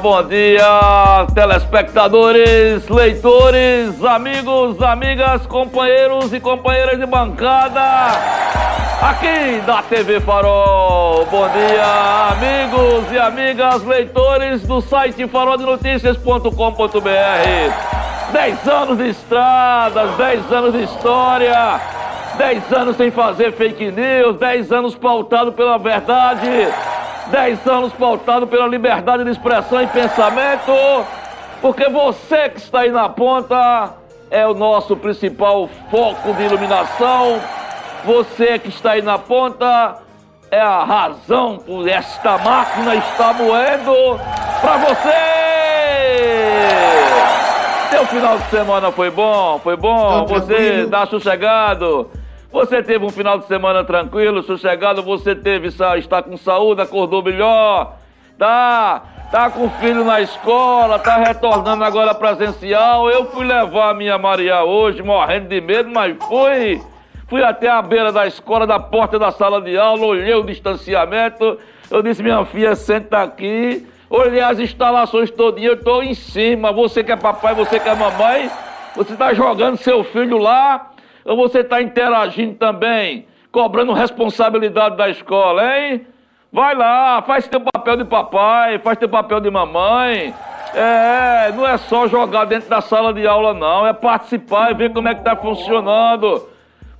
bom dia, telespectadores, leitores, amigos, amigas, companheiros e companheiras de bancada aqui da TV Farol. Bom dia, amigos e amigas, leitores do site faroldenoticias.com.br. 10 anos de estradas, 10 anos de história, 10 anos sem fazer fake news, 10 anos pautado pela verdade, 10 anos pautado pela liberdade de expressão e pensamento, porque você que está aí na ponta é o nosso principal foco de iluminação, você que está aí na ponta é a razão por esta máquina estar moendo para você! Seu final de semana foi bom? Foi bom? Tô você tranquilo. tá sossegado? Você teve um final de semana tranquilo, sossegado? Você teve, está com saúde, acordou melhor? Tá? Tá com o filho na escola, tá retornando agora presencial. Eu fui levar a minha Maria hoje, morrendo de medo, mas fui. Fui até a beira da escola, da porta da sala de aula, olhei o distanciamento. Eu disse, minha filha, senta aqui. Olhei as instalações todinhas, eu tô em cima. Você que é papai, você que é mamãe, você tá jogando seu filho lá, ou você tá interagindo também, cobrando responsabilidade da escola, hein? Vai lá, faz teu papel de papai, faz teu papel de mamãe. É, não é só jogar dentro da sala de aula, não. É participar e ver como é que tá funcionando.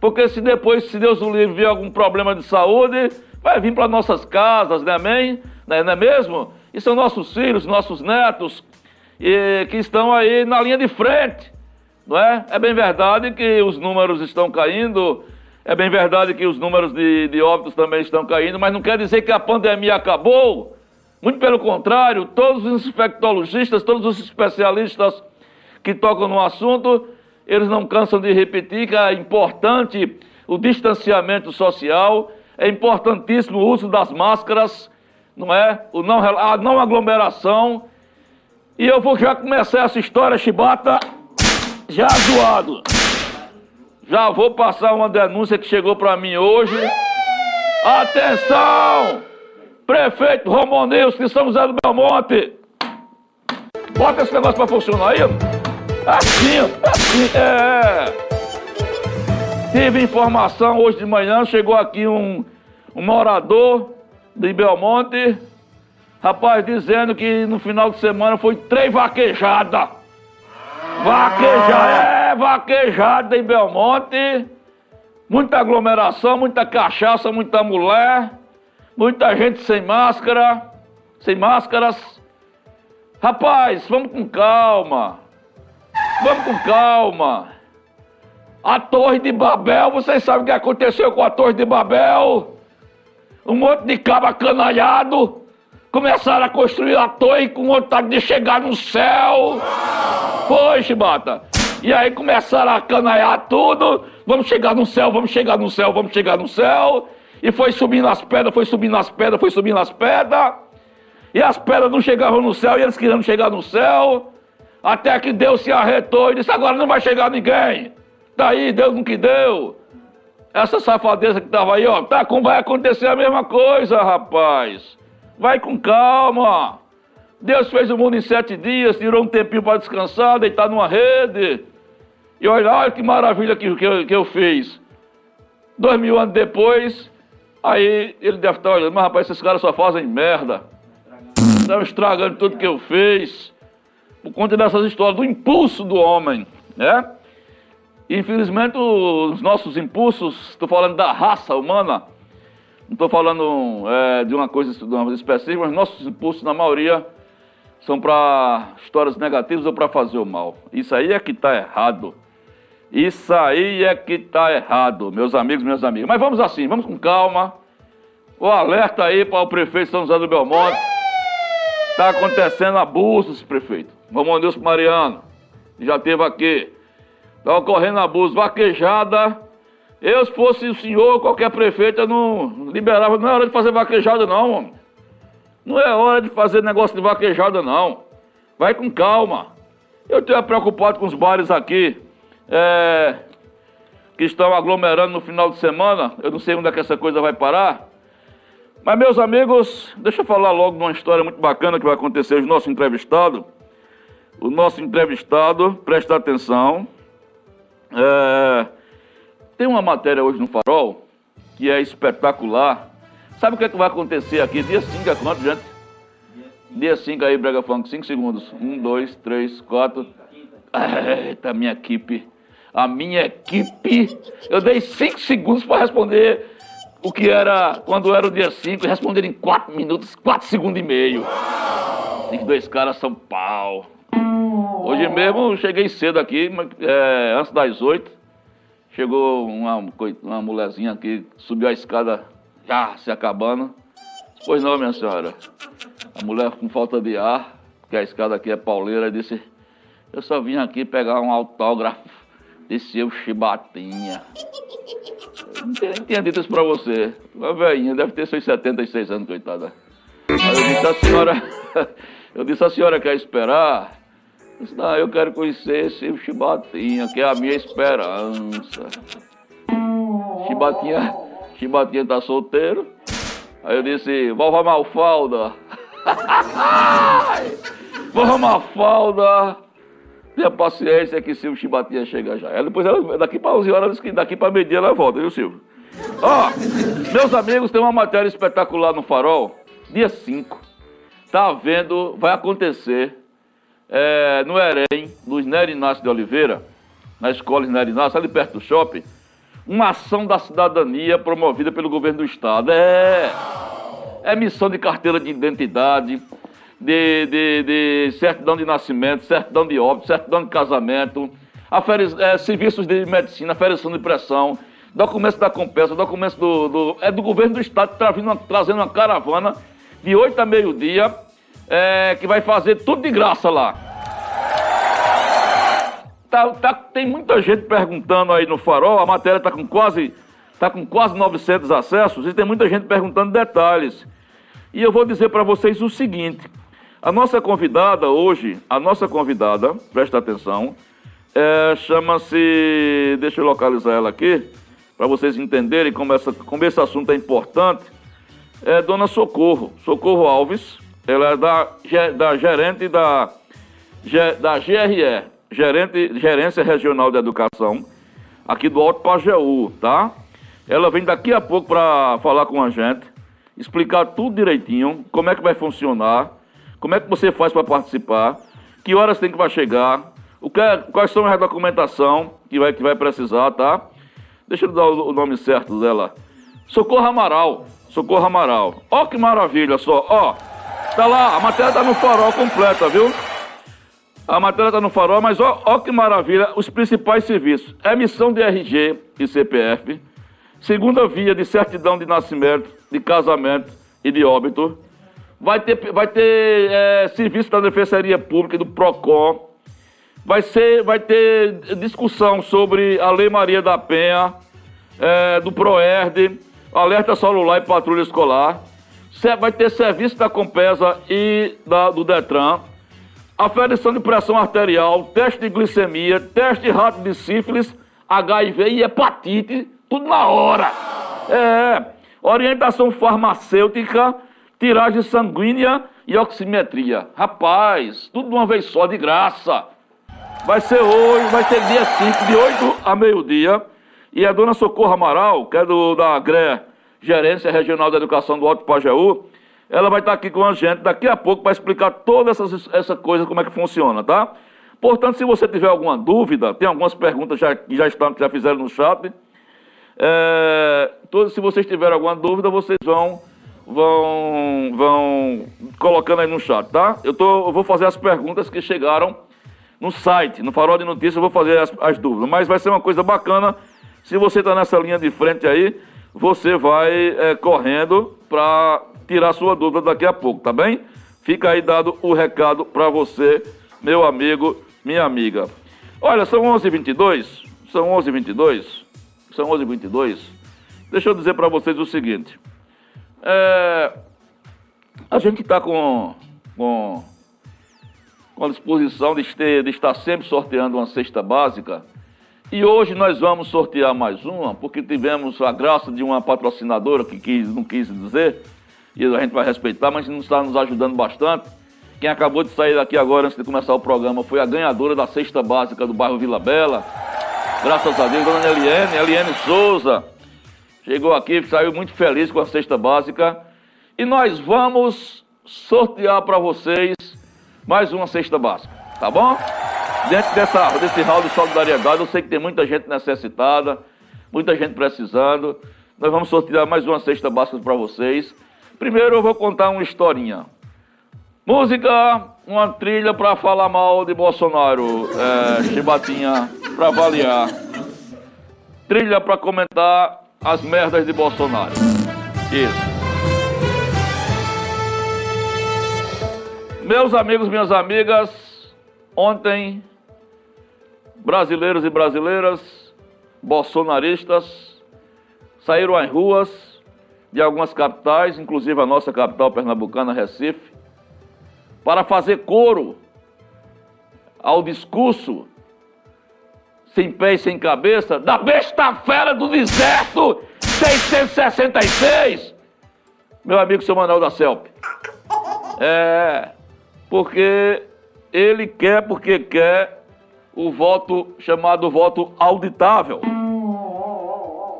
Porque se depois, se Deus o livre, vier algum problema de saúde, vai vir para nossas casas, né, amém? Não é, não é mesmo? E são nossos filhos, nossos netos, e, que estão aí na linha de frente, não é? É bem verdade que os números estão caindo, é bem verdade que os números de, de óbitos também estão caindo, mas não quer dizer que a pandemia acabou. Muito pelo contrário, todos os infectologistas, todos os especialistas que tocam no assunto, eles não cansam de repetir que é importante o distanciamento social, é importantíssimo o uso das máscaras, não é? O não, a não aglomeração. E eu vou já começar essa história, chibata, já zoado. Já vou passar uma denúncia que chegou para mim hoje. Atenção! Prefeito Romoneuso de São José do Belmonte. Bota esse negócio pra funcionar aí. Assim, ó, assim, é. Tive informação hoje de manhã, chegou aqui um, um morador de Belmonte, rapaz, dizendo que no final de semana foi três vaquejadas. Vaquejada, é, vaquejada em Belmonte. Muita aglomeração, muita cachaça, muita mulher, muita gente sem máscara, sem máscaras. Rapaz, vamos com calma. Vamos com calma. A Torre de Babel, vocês sabem o que aconteceu com a Torre de Babel? Um monte de cabo acanalhado começaram a construir a torre com vontade de chegar no céu. Foi, Chibata. E aí começaram a canaiar tudo. Vamos chegar no céu, vamos chegar no céu, vamos chegar no céu. E foi subindo as pedras, foi subindo as pedras, foi subindo as pedras. E as pedras não chegavam no céu, e eles queriam chegar no céu. Até que Deus se arretou e disse: agora não vai chegar ninguém. Tá aí, Deus não que deu. Essa safadeza que tava aí, ó, tá com vai acontecer a mesma coisa, rapaz. Vai com calma. Deus fez o mundo em sete dias, tirou um tempinho para descansar, deitar numa rede. E olha, olha que maravilha que, que, eu, que eu fiz. Dois mil anos depois, aí ele deve estar olhando, mas rapaz, esses caras só fazem merda. Estão estragando tudo que eu fiz. Por conta dessas histórias, do impulso do homem, né? Infelizmente, os nossos impulsos, estou falando da raça humana, não estou falando é, de uma coisa de específica, mas nossos impulsos, na maioria, são para histórias negativas ou para fazer o mal. Isso aí é que está errado. Isso aí é que está errado, meus amigos, minhas amigas. Mas vamos assim, vamos com calma. O alerta aí para o prefeito São José do Belmonte. Está acontecendo abusos, prefeito. Vamos Deus Mariano. já teve aqui. Está ocorrendo abuso, vaquejada. Eu, se fosse o senhor, qualquer prefeito, eu não liberava. Não é hora de fazer vaquejada, não, homem. Não é hora de fazer negócio de vaquejada, não. Vai com calma. Eu estou preocupado com os bares aqui. É, que estão aglomerando no final de semana. Eu não sei onde é que essa coisa vai parar. Mas, meus amigos, deixa eu falar logo de uma história muito bacana que vai acontecer hoje. Nosso entrevistado, o nosso entrevistado, presta atenção. É, tem uma matéria hoje no Farol que é espetacular. Sabe o que, é que vai acontecer aqui? Dia 5 é quanto, gente? Dia 5 aí, Brega Funk, 5 segundos. 1, 2, 3, 4. Eita, minha equipe a minha equipe. Eu dei cinco segundos para responder o que era quando era o dia 5 e responder em quatro minutos, quatro segundos e meio. Cinco, dois caras São Paulo. Hoje mesmo cheguei cedo aqui, é, antes das oito. Chegou uma, uma mulherzinha aqui, subiu a escada, já se acabando. Pois não, minha senhora. A mulher com falta de ar, que a escada aqui é pauleira, disse: Eu só vim aqui pegar um autógrafo Desceu chibatinha. Eu não tinha dito isso pra você. Uma velhinha, deve ter seus 76 anos, coitada. Aí eu disse, a senhora. eu disse, a senhora quer esperar? Disse, não, eu quero conhecer esse chibatinha, que é a minha esperança. Chibatinha, chibatinha tá solteiro. Aí eu disse, vovó Malfalda. vovó Malfalda. Tenha paciência que Silvio Chibatinha chega já. Ela, depois, ela, daqui para 11 horas, daqui para meio-dia ela volta, viu, Silvio? Ó, oh, meus amigos, tem uma matéria espetacular no Farol, dia 5. Tá vendo, vai acontecer é, no Erém, no Nery Inácio de Oliveira, na escola Nery Inácio, ali perto do shopping, uma ação da cidadania promovida pelo governo do estado. É, é missão de carteira de identidade, de, de, de certidão de nascimento, certidão de óbito, certidão de casamento, aferi, é, serviços de medicina, aferição de pressão, documentos da compensa, documentos do, do, é do governo do estado tá vindo, trazendo uma caravana de 8 a meio-dia, é, que vai fazer tudo de graça lá. Tá, tá, tem muita gente perguntando aí no farol, a matéria está com quase tá com quase 900 acessos e tem muita gente perguntando detalhes. E eu vou dizer para vocês o seguinte: a nossa convidada hoje, a nossa convidada, presta atenção, é, chama-se. Deixa eu localizar ela aqui, para vocês entenderem como, essa, como esse assunto é importante. É Dona Socorro, Socorro Alves. Ela é da, da gerente da, da GRE, gerente, Gerência Regional de Educação, aqui do Alto Pajeú, tá? Ela vem daqui a pouco para falar com a gente, explicar tudo direitinho, como é que vai funcionar como é que você faz para participar? Que horas tem que vai chegar? O que é, quais são as documentação que vai, que vai precisar, tá? Deixa eu dar o, o nome certo dela. Socorro Amaral. Socorro Amaral. Ó que maravilha só. Ó, tá lá, a matéria tá no farol completa, viu? A matéria tá no farol, mas ó, ó que maravilha, os principais serviços. Emissão de RG e CPF, segunda via de certidão de nascimento, de casamento e de óbito, vai ter, vai ter é, serviço da Defensoria Pública, do PROCON, vai, ser, vai ter discussão sobre a Lei Maria da Penha, é, do PROERD, alerta celular e patrulha escolar, vai ter serviço da Compesa e da, do Detran, aferição de pressão arterial, teste de glicemia, teste rápido de sífilis, HIV e hepatite, tudo na hora. É, orientação farmacêutica, tiragem sanguínea e oximetria. Rapaz, tudo de uma vez só, de graça. Vai ser hoje, vai ser dia 5, de 8 a meio-dia. E a dona Socorro Amaral, que é do, da GRE, Gerência Regional da Educação do Alto Pajeú, ela vai estar aqui com a gente daqui a pouco para explicar toda essa, essa coisa, como é que funciona, tá? Portanto, se você tiver alguma dúvida, tem algumas perguntas já, que já estão, que já fizeram no chat. É, todos, se vocês tiverem alguma dúvida, vocês vão vão, vão colocando aí no chat, tá? Eu, tô, eu vou fazer as perguntas que chegaram no site, no Farol de Notícias, eu vou fazer as, as dúvidas. Mas vai ser uma coisa bacana. Se você está nessa linha de frente aí, você vai é, correndo para tirar sua dúvida daqui a pouco, tá bem? Fica aí dado o recado para você, meu amigo, minha amiga. Olha, são 11h22, são 11h22, são 11h22. Deixa eu dizer para vocês o seguinte. É, a gente está com, com, com a disposição de, ter, de estar sempre sorteando uma cesta básica. E hoje nós vamos sortear mais uma, porque tivemos a graça de uma patrocinadora que quis, não quis dizer, e a gente vai respeitar, mas está nos ajudando bastante. Quem acabou de sair daqui agora, antes de começar o programa, foi a ganhadora da cesta básica do bairro Vila Bela. Graças a Deus, dona Eliane, Eliane Souza. Chegou aqui, saiu muito feliz com a cesta básica. E nós vamos sortear para vocês mais uma cesta básica, tá bom? Dentro dessa, desse hall de solidariedade, eu sei que tem muita gente necessitada, muita gente precisando. Nós vamos sortear mais uma cesta básica para vocês. Primeiro eu vou contar uma historinha. Música, uma trilha para falar mal de Bolsonaro, é, chibatinha para avaliar. Trilha para comentar as merdas de Bolsonaro. Isso. Meus amigos, minhas amigas, ontem, brasileiros e brasileiras, bolsonaristas, saíram às ruas de algumas capitais, inclusive a nossa capital pernambucana, Recife, para fazer coro ao discurso sem pé e sem cabeça da besta fera do deserto 666, meu amigo seu Manuel da CELP. É, porque ele quer, porque quer o voto chamado voto auditável.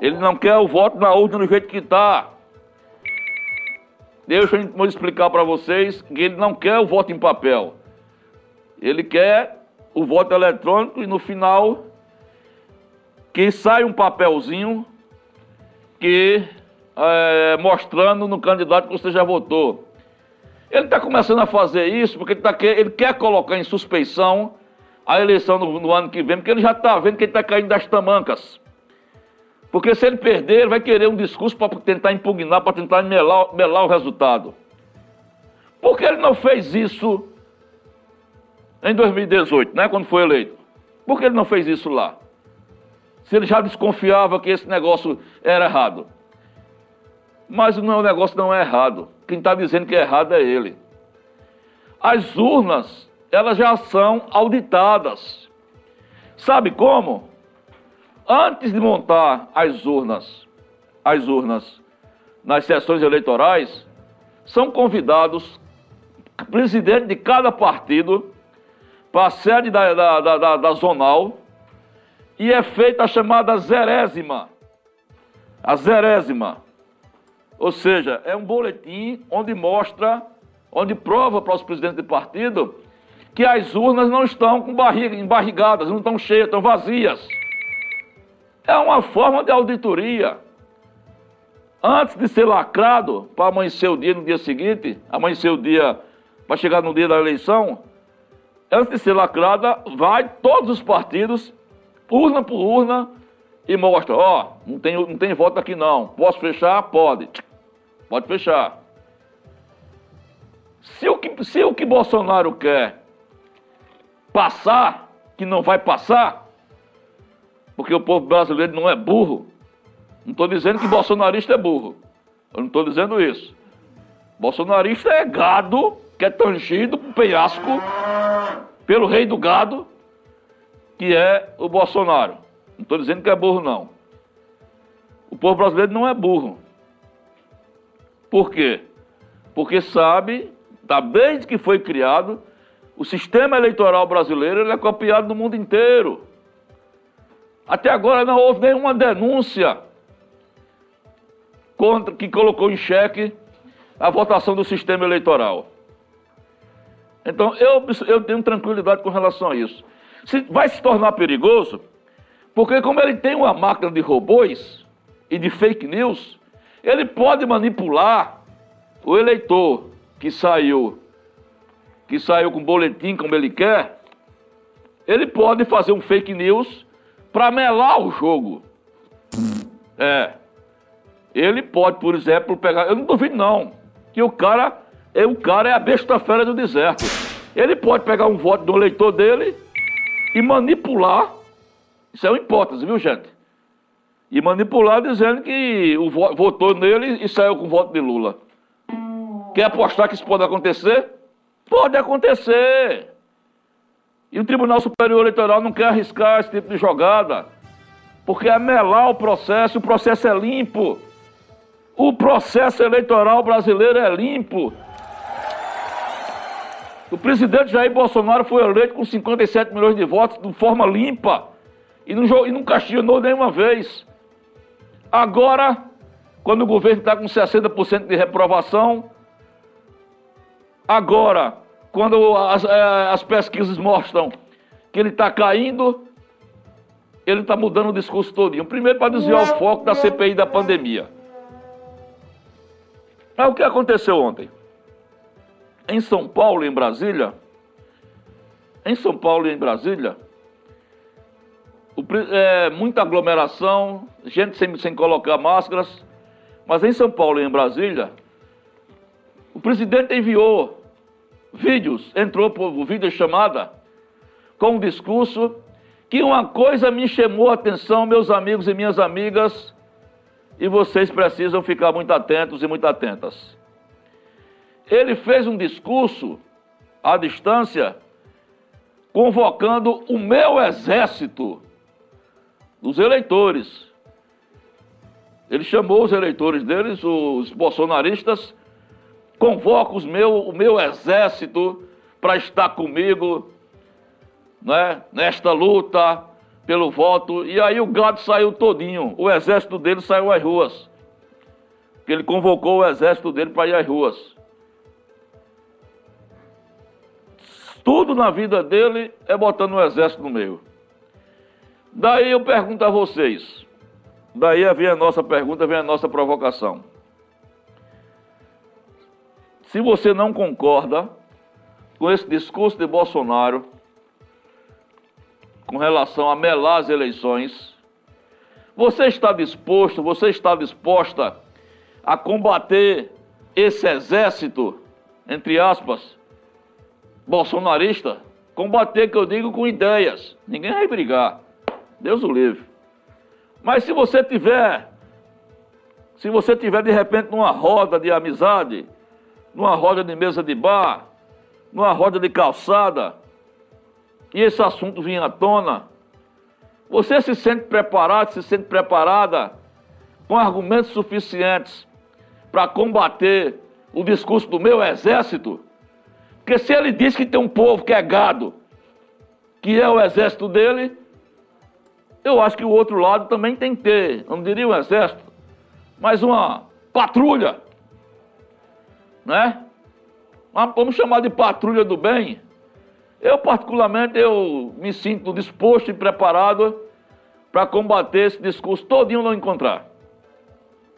Ele não quer o voto na urna do jeito que está. Deixa eu explicar para vocês que ele não quer o voto em papel. Ele quer o voto eletrônico e no final que sai um papelzinho que é, mostrando no candidato que você já votou. Ele está começando a fazer isso porque ele, tá, ele, quer colocar em suspeição a eleição no, no ano que vem, porque ele já está vendo que ele está caindo das tamancas. Porque se ele perder, ele vai querer um discurso para tentar impugnar, para tentar melar, melar o resultado. Por que ele não fez isso em 2018, né, quando foi eleito? Por que ele não fez isso lá? Se ele já desconfiava que esse negócio era errado. Mas o negócio não é errado. Quem está dizendo que é errado é ele. As urnas, elas já são auditadas. Sabe como? antes de montar as urnas, as urnas nas sessões eleitorais, são convidados presidente de cada partido para a sede da, da, da, da, zonal e é feita a chamada zerésima. A zerésima. Ou seja, é um boletim onde mostra, onde prova para os presidentes de partido que as urnas não estão com barriga, embarrigadas, não estão cheias, estão vazias. É uma forma de auditoria. Antes de ser lacrado, para amanhecer o dia no dia seguinte, amanhecer o dia, para chegar no dia da eleição, antes de ser lacrada, vai todos os partidos, urna por urna, e mostra, ó, não tem, não tem voto aqui não. Posso fechar? Pode. Pode fechar. Se o que, se o que Bolsonaro quer passar, que não vai passar, porque o povo brasileiro não é burro. Não estou dizendo que bolsonarista é burro. Eu não estou dizendo isso. Bolsonarista é gado que é tangido por penhasco pelo rei do gado, que é o Bolsonaro. Não estou dizendo que é burro, não. O povo brasileiro não é burro. Por quê? Porque sabe, desde que foi criado, o sistema eleitoral brasileiro é copiado no mundo inteiro. Até agora não houve nenhuma denúncia contra que colocou em xeque a votação do sistema eleitoral. Então eu, eu tenho tranquilidade com relação a isso. Se, vai se tornar perigoso, porque como ele tem uma máquina de robôs e de fake news, ele pode manipular o eleitor que saiu, que saiu com boletim como ele quer, ele pode fazer um fake news para melar o jogo. É. Ele pode, por exemplo, pegar. Eu não duvido, não. Que o cara é o cara é a besta fera do deserto. Ele pode pegar um voto do eleitor dele e manipular, isso é uma hipótese, viu gente? E manipular dizendo que o votou nele e saiu com o voto de Lula. Quer apostar que isso pode acontecer? Pode acontecer. E o Tribunal Superior Eleitoral não quer arriscar esse tipo de jogada, porque é melar o processo, o processo é limpo. O processo eleitoral brasileiro é limpo. O presidente Jair Bolsonaro foi eleito com 57 milhões de votos de forma limpa e não, e não castigou nenhuma vez. Agora, quando o governo está com 60% de reprovação, agora, quando as, é, as pesquisas mostram que ele está caindo, ele está mudando o discurso todinho. Primeiro para desviar o foco da CPI da pandemia. É o que aconteceu ontem. Em São Paulo e em Brasília, em São Paulo e em Brasília, o, é, muita aglomeração, gente sem, sem colocar máscaras, mas em São Paulo e em Brasília, o presidente enviou vídeos, entrou por vídeo chamada com um discurso que uma coisa me chamou a atenção, meus amigos e minhas amigas, e vocês precisam ficar muito atentos e muito atentas. Ele fez um discurso à distância, convocando o meu exército dos eleitores. Ele chamou os eleitores deles, os bolsonaristas, convoca os meu, o meu exército para estar comigo né, nesta luta pelo voto. E aí o gado saiu todinho, o exército dele saiu às ruas. Ele convocou o exército dele para ir às ruas. Tudo na vida dele é botando o exército no meio. Daí eu pergunto a vocês, daí vem a nossa pergunta, vem a nossa provocação. Se você não concorda com esse discurso de Bolsonaro com relação a melar as eleições, você está disposto, você está disposta a combater esse exército, entre aspas, bolsonarista? Combater, que eu digo, com ideias. Ninguém vai brigar. Deus o livre. Mas se você tiver, se você tiver de repente numa roda de amizade, numa roda de mesa de bar, numa roda de calçada, e esse assunto vir à tona, você se sente preparado, se sente preparada com argumentos suficientes para combater o discurso do meu exército? Porque se ele diz que tem um povo que é gado, que é o exército dele, eu acho que o outro lado também tem que ter, não diria um exército, mas uma patrulha né? Vamos chamar de patrulha do bem. Eu, particularmente, eu me sinto disposto e preparado para combater esse discurso todinho não encontrar.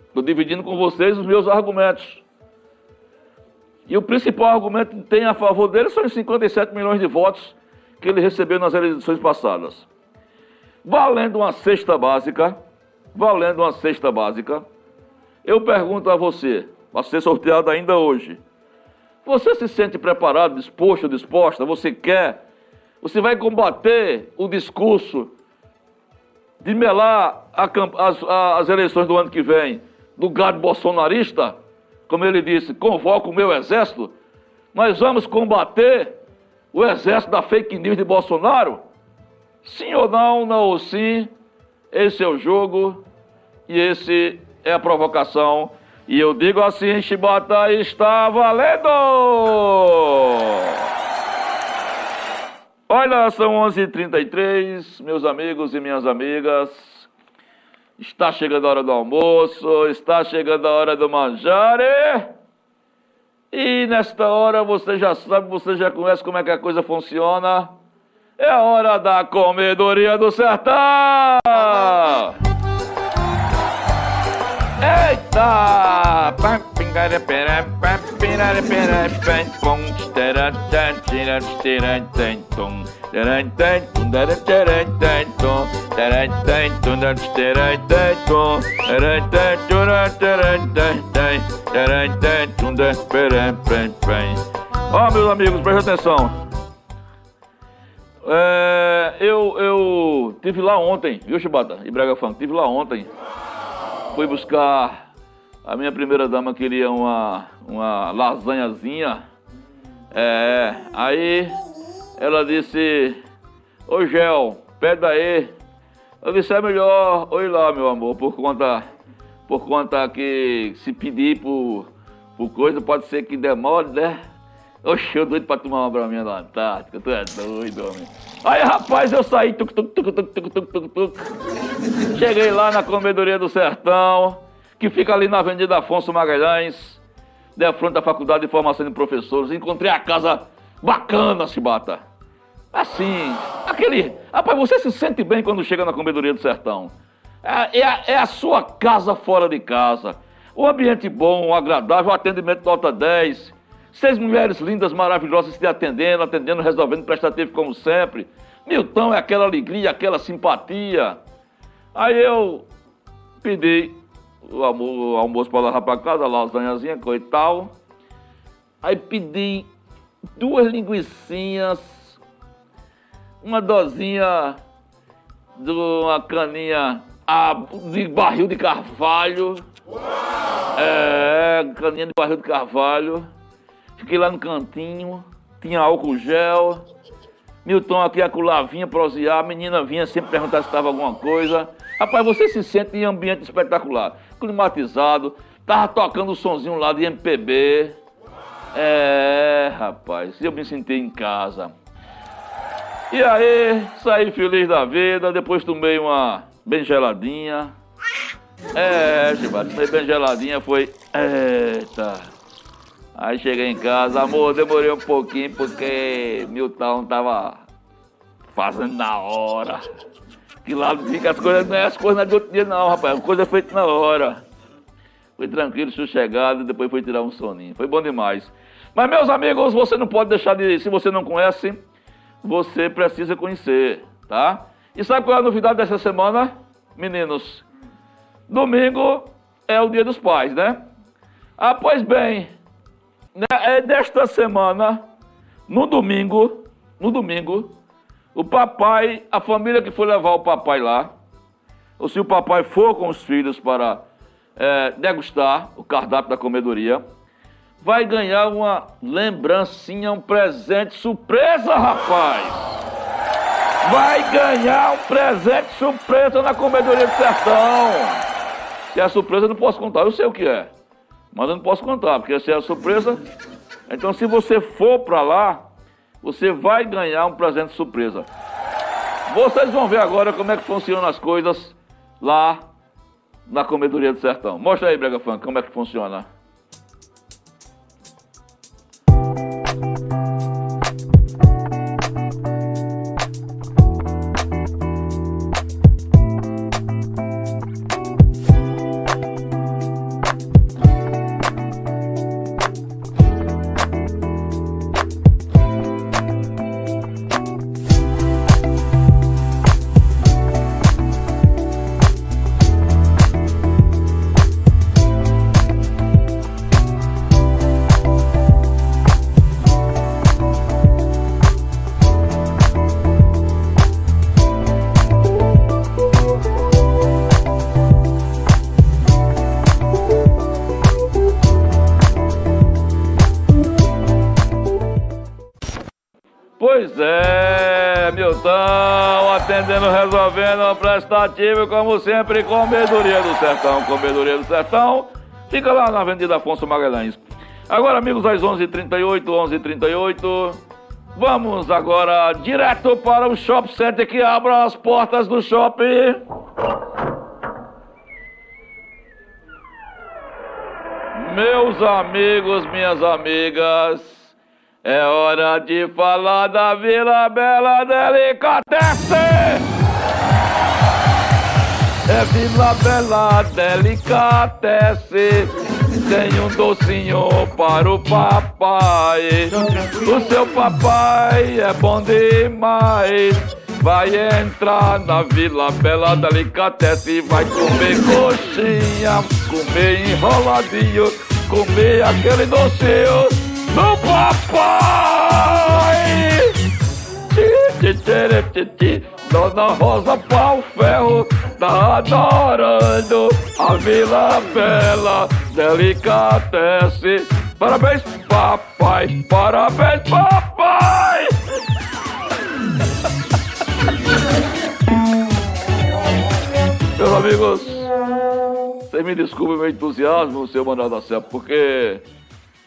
Estou dividindo com vocês os meus argumentos. E o principal argumento que tem a favor dele são os 57 milhões de votos que ele recebeu nas eleições passadas. Valendo uma cesta básica, valendo uma cesta básica, eu pergunto a você, vai ser sorteado ainda hoje. Você se sente preparado, disposto, disposta? Você quer? Você vai combater o discurso de melar a, as, as eleições do ano que vem do gado bolsonarista? Como ele disse, convoca o meu exército. Nós vamos combater o exército da fake news de Bolsonaro? Sim ou não, não ou sim? Esse é o jogo e esse é a provocação e eu digo assim, Chibata está valendo! Olha, são 11h33, meus amigos e minhas amigas. Está chegando a hora do almoço, está chegando a hora do manjar. E nesta hora você já sabe, você já conhece como é que a coisa funciona. É hora da comedoria do sertão! Eita! Ó, oh, meus amigos, preste atenção. É, eu, eu tive lá ontem, viu, Chibata? E Brega Funk, tive lá ontem. Fui buscar. A minha primeira dama queria uma, uma lasanhazinha. É, aí ela disse: Ô Gel, pede aí. Eu disse: É melhor, oi lá, meu amor, por conta, por conta que se pedir por, por coisa pode ser que demore, né? Oxe, eu doido pra tomar uma braminha da Antártica, tu é doido, homem. Aí, rapaz, eu saí, tuc, tuc, tuc, tuc, tuc, tuc, tuc, tuc. Cheguei lá na Comedoria do Sertão, que fica ali na Avenida Afonso Magalhães, de frente da Faculdade de Formação de Professores. Encontrei a casa bacana, Chibata. Assim, aquele... Rapaz, você se sente bem quando chega na Comedoria do Sertão. É, é, a, é a sua casa fora de casa. O ambiente bom, agradável, atendimento nota 10 Seis mulheres lindas, maravilhosas te atendendo, atendendo, resolvendo, prestativo como sempre. Milton é aquela alegria, aquela simpatia. Aí eu pedi o almoço para levar para casa, lasanhazinha, coisa e tal. Aí pedi duas linguiçinhas, uma dosinha de uma caninha de barril de carvalho. É, caninha de barril de carvalho Fiquei lá no cantinho, tinha álcool gel. Milton aqui acolá vinha prosear, a menina vinha sempre perguntar se estava alguma coisa. Rapaz, você se sente em ambiente espetacular, climatizado, tava tocando o sonzinho lá de MPB. É, rapaz, eu me senti em casa. E aí, saí feliz da vida, depois tomei uma bem geladinha. É, Chibato, tomei bem geladinha, foi. Eita. Aí cheguei em casa, amor, demorei um pouquinho porque Milton tava fazendo na hora. Que lá fica as coisas, não é as coisas do outro dia não, rapaz, a coisa é feita na hora. Foi tranquilo, sossegado, depois foi tirar um soninho. Foi bom demais. Mas, meus amigos, você não pode deixar de. Se você não conhece, você precisa conhecer, tá? E sabe qual é a novidade dessa semana? Meninos, domingo é o dia dos pais, né? Ah, pois bem, né, é desta semana, no domingo, no domingo, o papai, a família que foi levar o papai lá, ou se o papai for com os filhos para é, degustar o cardápio da comedoria, vai ganhar uma lembrancinha, um presente surpresa, rapaz! Vai ganhar um presente surpresa na comedoria do sertão! Se é surpresa, eu não posso contar, eu sei o que é. Mas eu não posso contar, porque essa é a surpresa. Então, se você for para lá, você vai ganhar um presente surpresa. Vocês vão ver agora como é que funcionam as coisas lá na Comedoria do Sertão. Mostra aí, Brega Funk, como é que funciona. Resolvendo, prestativo, como sempre, Comedoria do Sertão. Comedoria do Sertão fica lá na Avenida Afonso Magalhães. Agora, amigos, às 11h38, 11h38, vamos agora direto para o Shop Center que abre as portas do shopping. Meus amigos, minhas amigas, é hora de falar da Vila Bela Delicatessen! É Vila Bela Delicatessen Tem um docinho para o papai. O seu papai é bom demais. Vai entrar na Vila Bela Delicatessen E vai comer coxinha Comer enroladinho Comer aquele docinho do papai! Dona Rosa Pau Ferro tá adorando a Vila Bela Delicatesse. Parabéns, papai, parabéns, papai! Meus amigos, vocês me desculpem meu entusiasmo, seu Manuel da Serra, porque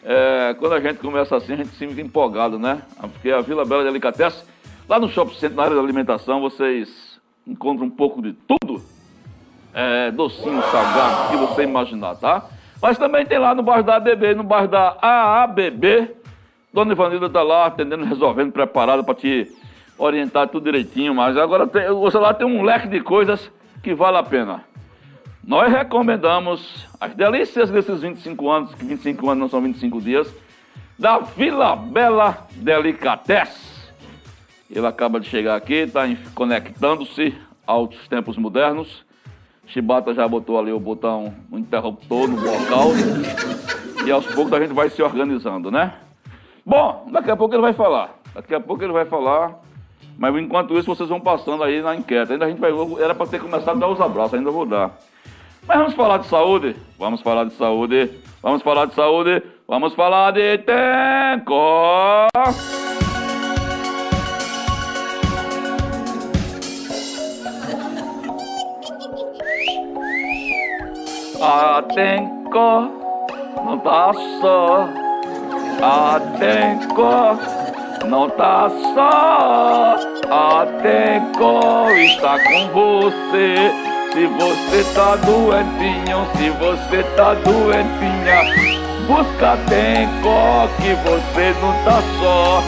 é, quando a gente começa assim, a gente se fica empolgado, né? Porque a Vila Bela Delicatesse, lá no Shopping Center, na área da alimentação, vocês encontram um pouco de tudo. É, docinho, salgado, que você imaginar, tá? Mas também tem lá no bairro da ADB, no bairro da AABB. Dona Ivanilda está lá atendendo, resolvendo, preparada para te orientar tudo direitinho. Mas agora tem, você lá tem um leque de coisas que vale a pena. Nós recomendamos as delícias desses 25 anos, que 25 anos não são 25 dias, da Vila Bela Delicatessen. Ele acaba de chegar aqui, está conectando-se aos tempos modernos. Chibata já botou ali o botão, o interruptor no local. E aos poucos a gente vai se organizando, né? Bom, daqui a pouco ele vai falar. Daqui a pouco ele vai falar. Mas enquanto isso, vocês vão passando aí na enquete. Ainda a gente vai. Era para ter começado a dar os abraços, ainda vou dar. Mas vamos falar de saúde? Vamos falar de saúde. Vamos falar de saúde. Vamos falar de tempo. Atenco não tá só. Atenco não tá só. Atenco está com você. Se você tá doentinho, se você tá doentinha, busca Atenco que você não tá só.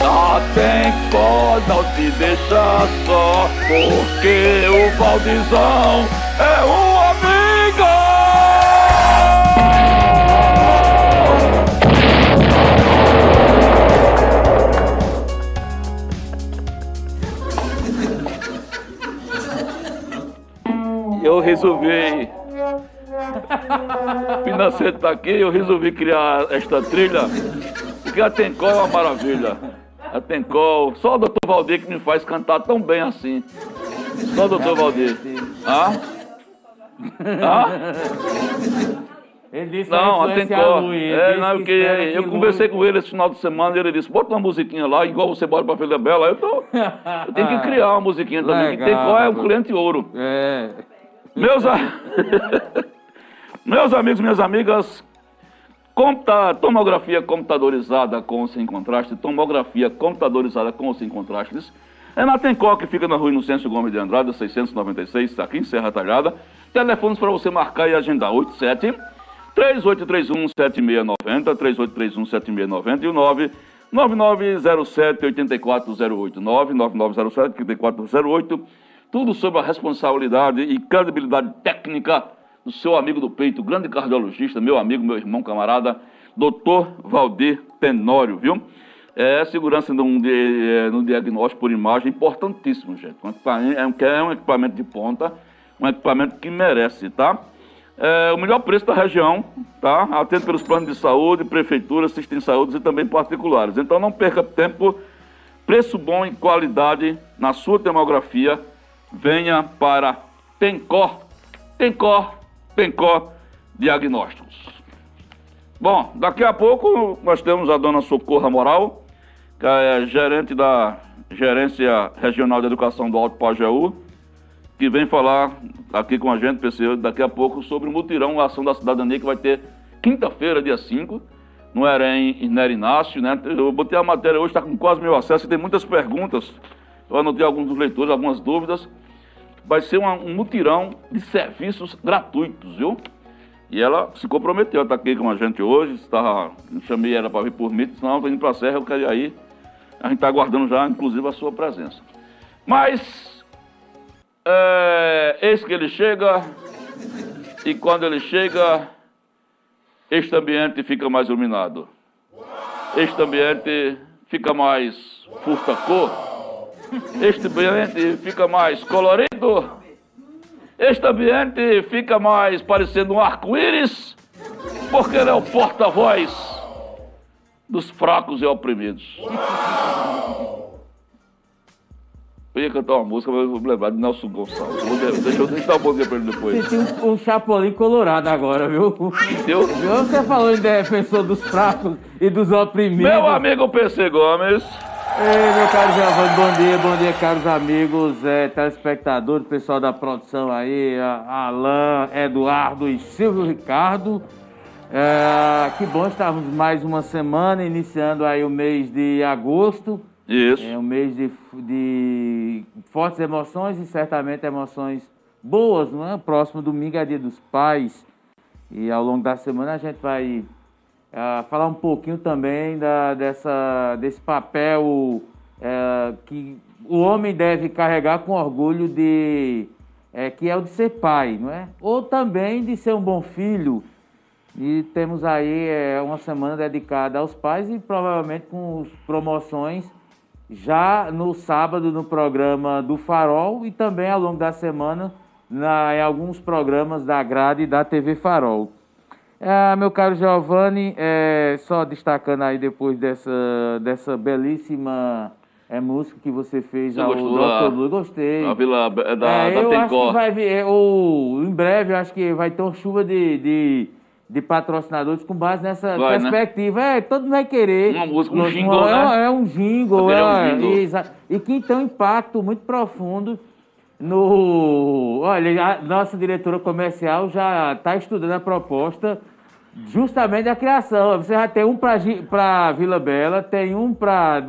Atenco não te deixa só, porque o Valdizão é um resolvi. O financeiro está aqui, eu resolvi criar esta trilha, porque a Tencol é uma maravilha. A Tencol, só o doutor Valdir que me faz cantar tão bem assim. Só o doutor Valdir. Ah? Ah? Ele disse Não, a Tencol. É, não, que que eu conversei com ele esse final de semana e ele disse: bota uma musiquinha lá, igual você bora pra Filha Bela. Eu, tô, eu tenho que criar uma musiquinha também, Legal. Tencol é um cliente ouro. É. Meus, a... Meus amigos, minhas amigas, compa- tomografia computadorizada com ou sem contraste, tomografia computadorizada com ou sem contrastes, é na Tencó, que fica na rua Inocêncio Gomes de Andrade, 696, aqui em Serra Talhada. Telefones para você marcar e agendar 87 3831 7690, 3831 7690 e o 9 9907 8408, 99907 8408. Tudo sob a responsabilidade e credibilidade técnica do seu amigo do peito, grande cardiologista, meu amigo, meu irmão, camarada, doutor Valdir Tenório, viu? É segurança no, di- no diagnóstico por imagem, importantíssimo, gente. É um, é um equipamento de ponta, um equipamento que merece, tá? É o melhor preço da região, tá? Atento pelos planos de saúde, prefeituras, assistentes de saúde e também particulares. Então não perca tempo, preço bom e qualidade na sua demografia. Venha para Tencor, Tencor, Tencor Diagnósticos. Bom, daqui a pouco nós temos a dona Socorra Moral, que é gerente da Gerência Regional de Educação do Alto Pajeú, que vem falar aqui com a gente, PC, daqui a pouco, sobre o mutirão Ação da Cidadania, que vai ter quinta-feira, dia 5, no Erem Iner Inácio, né? Eu botei a matéria hoje, está com quase mil acessos, tem muitas perguntas. Eu anotei alguns dos leitores, algumas dúvidas. Vai ser uma- um mutirão de serviços gratuitos, viu? E ela se comprometeu, está aqui com a gente hoje, está, chamei ela para vir por mim, disse, não, estou para a Serra, eu quero ir. A gente está aguardando já, inclusive, a sua presença. Mas, é, eis que ele chega, e quando ele chega, este ambiente fica mais iluminado. Este ambiente fica mais furta-cor. Este ambiente fica mais colorido. Este ambiente fica mais parecendo um arco-íris, porque ele é o porta-voz dos fracos e oprimidos. Eu ia cantar uma música, mas eu vou lembrar de Nelson Gonçalves. Eu vou- Deixa eu deixar a música pra ele depois. Senti um, um chapolim colorado agora, viu? Entendeu? Você falou em defensor dos fracos e dos oprimidos. Meu amigo PC Gomes. Ei, meu caro Giovanni, bom dia, bom dia, caros amigos, é, telespectadores, pessoal da produção aí, Alain, Eduardo e Silvio Ricardo. É, que bom estarmos mais uma semana, iniciando aí o mês de agosto. Isso. É um mês de, de fortes emoções e certamente emoções boas, não é? Próximo domingo é dia dos pais. E ao longo da semana a gente vai ah, falar um pouquinho também da, dessa, desse papel eh, que o homem deve carregar com orgulho de eh, que é o de ser pai, não é? Ou também de ser um bom filho. E temos aí eh, uma semana dedicada aos pais e provavelmente com promoções já no sábado no programa do Farol e também ao longo da semana na, em alguns programas da grade da TV Farol. É, meu caro Giovanni, é, só destacando aí depois dessa, dessa belíssima é, música que você fez Você ao Dr. Blue, gostei. A Vila da, É, da eu acho que vai vir, é, o, em breve eu acho que vai ter uma chuva de, de, de patrocinadores com base nessa Vai, né? perspectiva. É, todo mundo vai querer. Uma música, um Uma- jingle, é, né? É um jingle. Ter um é, jingle. exa- e que tem um impacto muito profundo no... Olha, a nossa diretora comercial já está estudando a proposta justamente da criação. Você já tem um para Vila Bela, tem um para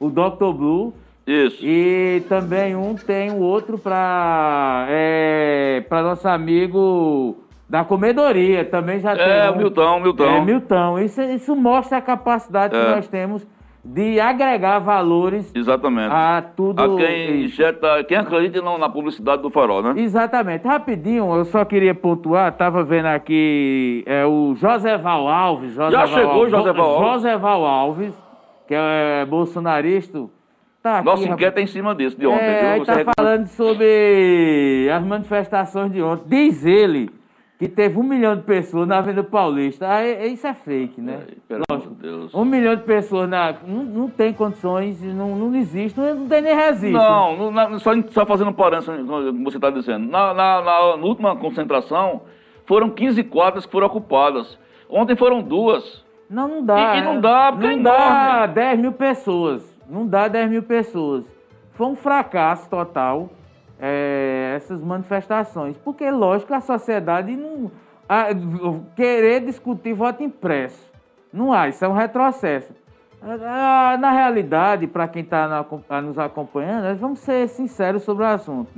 o Dr. Blue... Isso. E também um tem o outro para é, para nosso amigo da comedoria. Também já tem. É, um, Milton, Milton. É, Milton. Isso, isso mostra a capacidade que É. nós temos de agregar valores Exatamente. a tudo. A quem injeta, quem acredita não na publicidade do farol, né? Exatamente. Rapidinho, eu só queria pontuar, tava vendo aqui é, o Joseval Alves. Joseval chegou Alves, Joseval Alves? Joseval Alves, que é bolsonarista. Tá aqui, Nossa enquete é em cima disso de ontem, É, viu? aí Você tá reclama- falando sobre as manifestações de ontem. Diz ele que teve um milhão de pessoas na Avenida Paulista. Aí, isso é fake, né? Ai, de Deus. Um milhão de pessoas na, não, não tem condições, não, não existe, não, não tem nem registro. Não, não, só, só fazendo parâmetro, como você está dizendo. Na, na- na- na última concentração, foram 15 quadras que foram ocupadas. Ontem foram duas. Não, não dá. E- e não dá, porque Não é dá enorme. 10 mil pessoas. Não dá 10 mil pessoas. Foi um fracasso total é, essas manifestações. Porque, lógico, a sociedade não. a- querer discutir voto impresso. Não há, isso é um retrocesso. Ah, Na realidade, para quem está nos acompanhando, vamos ser sinceros sobre o assunto.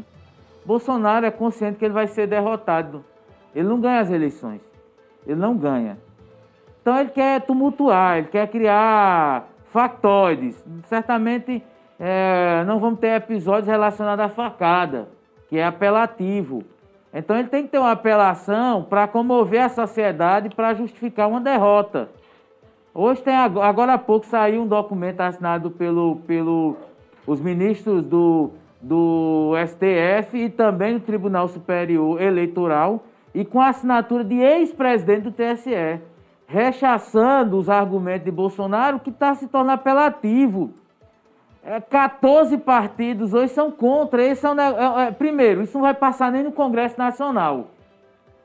Bolsonaro é consciente que ele vai ser derrotado. Ele não ganha as eleições. Ele não ganha. Então ele quer tumultuar, ele quer criar factoides. Certamente é, não vamos ter episódios relacionados à facada, que é apelativo. Então ele tem que ter uma apelação para comover a sociedade para justificar uma derrota. Hoje tem ag- agora há pouco saiu um documento assinado pelo, pelo os ministros do, do STF e também do Tribunal Superior Eleitoral e com a assinatura de ex-presidente do TSE, rechaçando os argumentos de Bolsonaro que está se tornando apelativo. É, 14 partidos hoje são contra. Esse é um, é- é- primeiro, isso não vai passar nem no Congresso Nacional.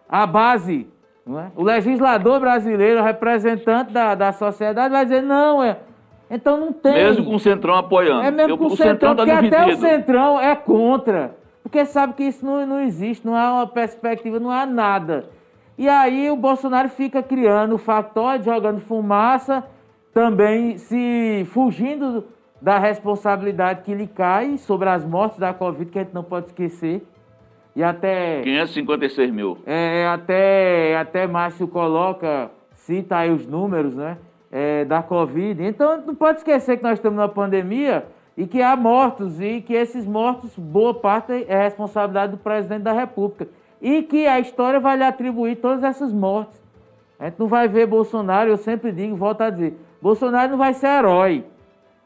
A base, é? o legislador brasileiro, o representante da, da sociedade, vai dizer: não, é. Então não tem. Mesmo com o Centrão apoiando. É mesmo Porque com o Centrão, tá porque até o. Centrão é contra. Porque sabe que isso não, não existe, não há uma perspectiva, não há nada. E aí o Bolsonaro fica criando factóide, jogando fumaça, também se fugindo da responsabilidade que lhe cai sobre as mortes da Covid, que a gente não pode esquecer. E até. 556 mil. É, até, até Márcio coloca, cita aí os números, né? é, da Covid. Então, não pode esquecer que nós estamos numa pandemia e que há mortos e que esses mortos, boa parte é responsabilidade do presidente da República. E que a história vai lhe atribuir todas essas mortes. A gente não vai ver Bolsonaro, eu sempre digo, volto a dizer, Bolsonaro não vai ser herói.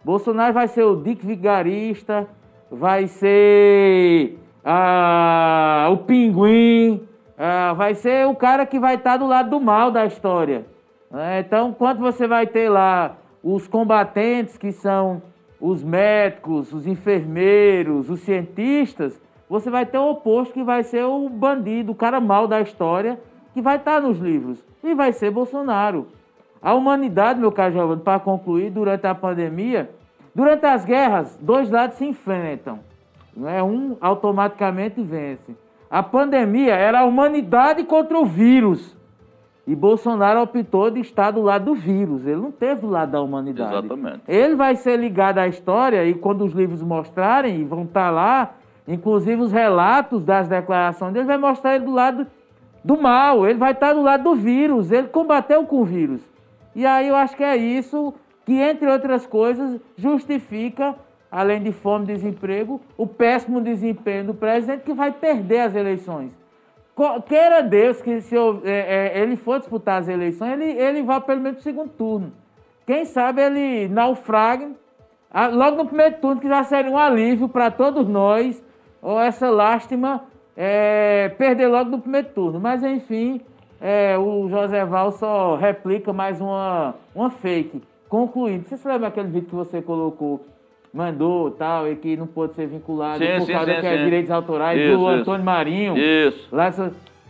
Bolsonaro vai ser o Dick Vigarista, vai ser ah, o Pinguim, ah, vai ser o cara que vai estar do lado do mal da história. né? Então, quando você vai ter lá os combatentes, que são os médicos, os enfermeiros, os cientistas, você vai ter o oposto que vai ser o bandido, o cara mal da história, que vai estar nos livros. E vai ser Bolsonaro. A humanidade, meu caro Giovanni, para concluir, durante a pandemia, durante as guerras, dois lados se enfrentam. Não é? Um automaticamente vence. A pandemia era a humanidade contra o vírus. E Bolsonaro optou de estar do lado do vírus. Ele não teve do lado da humanidade. Exatamente. Ele vai ser ligado à história e quando os livros mostrarem, e vão estar lá, inclusive os relatos das declarações dele, vai mostrar ele do lado do mal. Ele vai estar do lado do vírus. Ele combateu com o vírus. E aí eu acho que é isso que, entre outras coisas, justifica, além de fome e desemprego, o péssimo desempenho do presidente que vai perder as eleições. Queira Deus que se eu, é, é, ele for disputar as eleições, ele, ele vá pelo menos no segundo turno. Quem sabe ele naufrague logo no primeiro turno, que já seria um alívio para todos nós, ou essa lástima é, perder logo no primeiro turno. Mas enfim, é, o José Val só replica mais uma, uma fake. Concluindo, você se lembra aquele vídeo que você colocou, mandou tal, e que não pôde ser vinculado sim, por sim, causa sim, que é direitos autorais Isso, do isso. Antônio Marinho? Isso. Lá,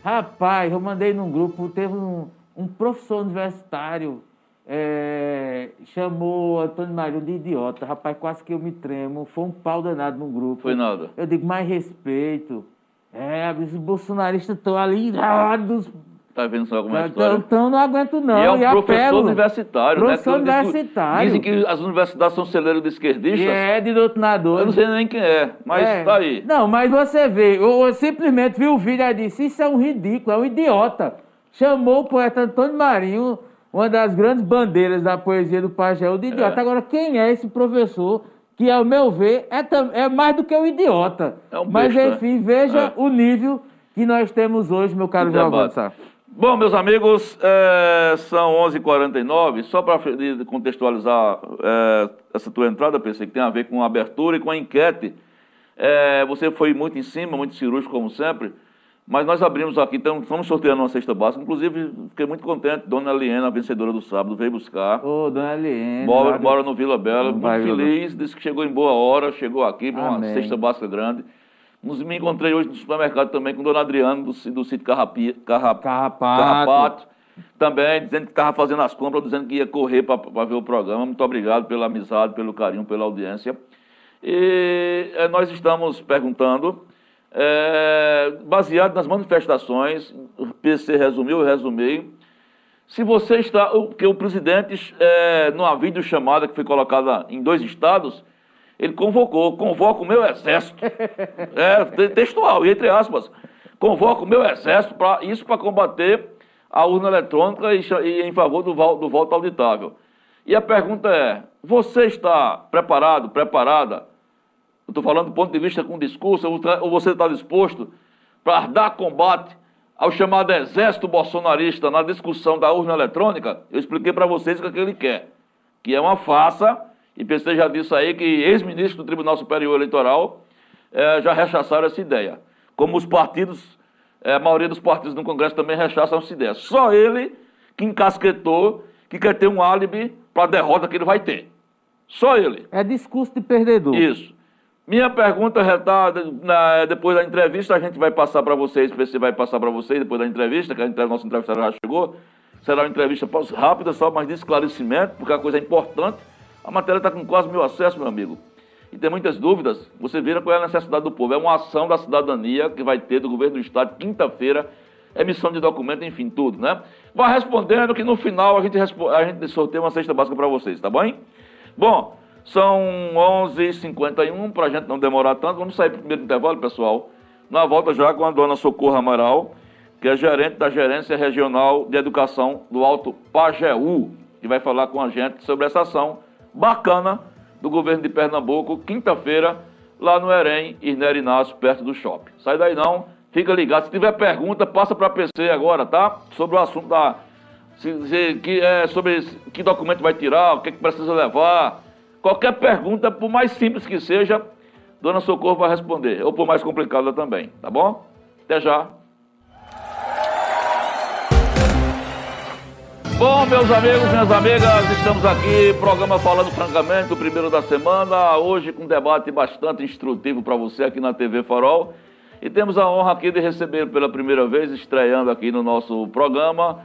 rapaz, eu mandei num grupo, teve um, um professor universitário, é, chamou Antônio Marinho de idiota. Rapaz, quase que eu me tremo. Foi um pau danado no grupo. Foi nada. Eu digo, mais respeito. É, os bolsonaristas estão ali irados. Tá vendo só como é a Então, história? então não aguento não. e é um e professor apelo. universitário, Professor né? Diz- universitário. Dizem que as universidades são celeiros de esquerdistas. E é de doutrinador. Eu não sei nem quem é, mas É. tá aí. Não, mas você vê, eu, eu simplesmente vi o vídeo e disse, isso é um ridículo, é um idiota. Chamou o poeta Antônio Marinho, uma das grandes bandeiras da poesia do Pajéu, de idiota. É. Agora, quem é esse professor que, ao meu ver, é, é mais do que um idiota? É um mas, besta. enfim, veja É. o nível que nós temos hoje, meu caro debate. Sá. Bom, meus amigos, é, são 11h49. Só para contextualizar é, essa tua entrada, pensei que tem a ver com a abertura e com a enquete. É, você foi muito em cima, muito cirúrgico, como sempre. Mas nós abrimos aqui, então estamos sorteando uma cesta básica. Inclusive, fiquei muito contente. Dona Eliana, a vencedora do sábado, veio buscar. Ô, dona Eliane. Mora, mora no Vila Bela, muito feliz, disse que chegou em boa hora, chegou aqui para uma cesta básica grande. Nos, me encontrei hoje no supermercado também com Dona Adriana, do, ci- do sítio Carrapi, Carrapato. Carrapato, também dizendo que estava fazendo as compras, dizendo que ia correr para ver o programa. Muito obrigado pela amizade, pelo carinho, pela audiência. E eh, nós estamos perguntando, eh, baseado nas manifestações, o PC resumiu, eu resumei, se você está. o- Porque o presidente, é, numa videochamada que foi colocada em dois estados, ele convocou, convoca o meu exército. É, te- textual, e entre aspas. Convoca o meu exército para isso para combater a urna eletrônica e, e em favor do, do voto auditável. E a pergunta é: você está preparado, preparada? Eu estou falando do ponto de vista com discurso, ou você está disposto para dar combate ao chamado exército bolsonarista na discussão da urna eletrônica? Eu expliquei para vocês o que, é que ele quer, que é uma farsa, e PC já disse aí que ex-ministro do Tribunal Superior Eleitoral eh, já rechaçaram essa ideia. Como os partidos, eh, a maioria dos partidos no Congresso também rechaçam essa ideia. Só ele que encasquetou, que quer ter um álibi para a derrota que ele vai ter. Só ele. É discurso de perdedor. Isso. Minha pergunta está na- depois da entrevista, a gente vai passar para vocês, o PC vai passar para vocês depois da entrevista, que a nossa entrevistador já chegou. Será uma entrevista rápida, só mais de esclarecimento, porque a coisa é importante. A matéria está com quase mil acessos, meu amigo. E tem muitas dúvidas. Você vira qual é a necessidade do povo. É uma ação da cidadania que vai ter do governo do Estado, quinta-feira, emissão de documento, enfim, tudo, né? Vai respondendo que no final a gente, a gente sorteia uma cesta básica para vocês, tá bom? Bom, são 11h51, para a gente não demorar tanto. Vamos sair para o primeiro intervalo, pessoal. Na volta já com a dona Socorro Amaral, que é gerente da Gerência Regional de Educação do Alto Pajeú, que vai falar com a gente sobre essa ação bacana do governo de Pernambuco, quinta-feira, lá no Erém, Irner Inácio, perto do shopping. Sai daí não, fica ligado. Se tiver pergunta, passa para PC agora, tá? Sobre o assunto da. Se, se- que, é, sobre que documento vai tirar, o que, é que precisa levar. Qualquer pergunta, por mais simples que seja, Dona Socorro vai responder. Ou por mais complicada também, tá bom? Até já. Bom, meus amigos, minhas amigas, estamos aqui, programa Falando Francamente, o primeiro da semana, hoje com um debate bastante instrutivo para você aqui na TV Farol. E temos a honra aqui de receber pela primeira vez, estreando aqui no nosso programa,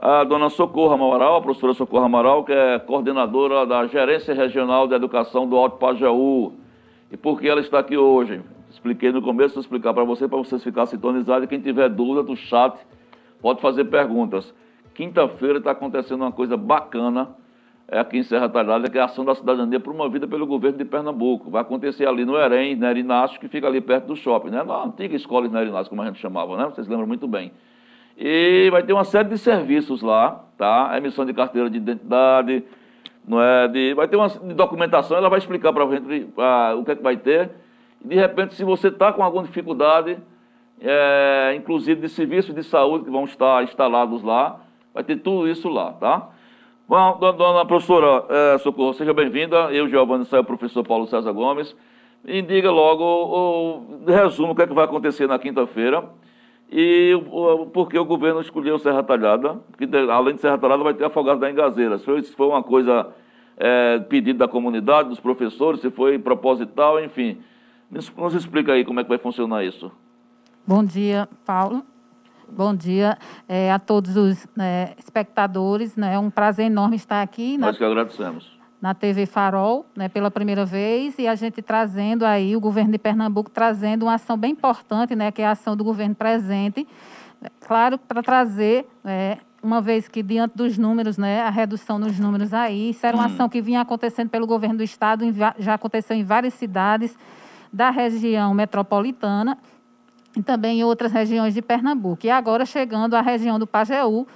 a dona Socorro Amaral, a professora Socorro Amaral, que é coordenadora da Gerência Regional de Educação do Alto Pajeú. E por que ela está aqui hoje? Expliquei no começo, vou explicar para você, para vocês ficarem sintonizados. Quem tiver dúvida do chat, pode fazer perguntas. Quinta-feira está acontecendo uma coisa bacana é aqui em Serra Talhada, que é a ação da cidadania promovida pelo governo de Pernambuco. Vai acontecer ali no Erém, Neri Inácio, que fica ali perto do shopping, né? na antiga escola de Neri Inácio, como a gente chamava, né? Vocês lembram muito bem. E vai ter uma série de serviços lá, tá? Emissão de carteira de identidade, não é? De, vai ter uma de documentação, ela vai explicar para a gente uh, o que é que vai ter. E de repente, se você está com alguma dificuldade, é, inclusive de serviços de saúde que vão estar instalados lá, Vai ter tudo isso lá, tá? Bom, dona professora é, Socorro, seja bem-vinda. Eu, Giovanni, sou o professor Paulo César Gomes. E diga logo, o, o resumo, o que, é que vai acontecer na quinta-feira e o, por que o governo escolheu Serra Talhada, que além de Serra Talhada vai ter Afogado da Engazeira. Se foi, se foi uma coisa é, da comunidade, dos professores, se foi proposital, enfim. Nos, nos explica aí como é que vai funcionar isso. Bom dia, Paulo. Bom dia é, a todos os né, espectadores. Né, é um prazer enorme estar aqui. Nós na, que agradecemos. Na TV Farol, né, pela primeira vez, e a gente trazendo aí, o governo de Pernambuco trazendo uma ação bem importante, né, que é a ação do governo presente, claro, para trazer, é, uma vez que diante dos números, né, a redução nos números aí, isso era uma hum. ação que vinha acontecendo pelo governo do Estado, já aconteceu em várias cidades da região metropolitana, e também em outras regiões de Pernambuco. E agora chegando à região do Pajeú,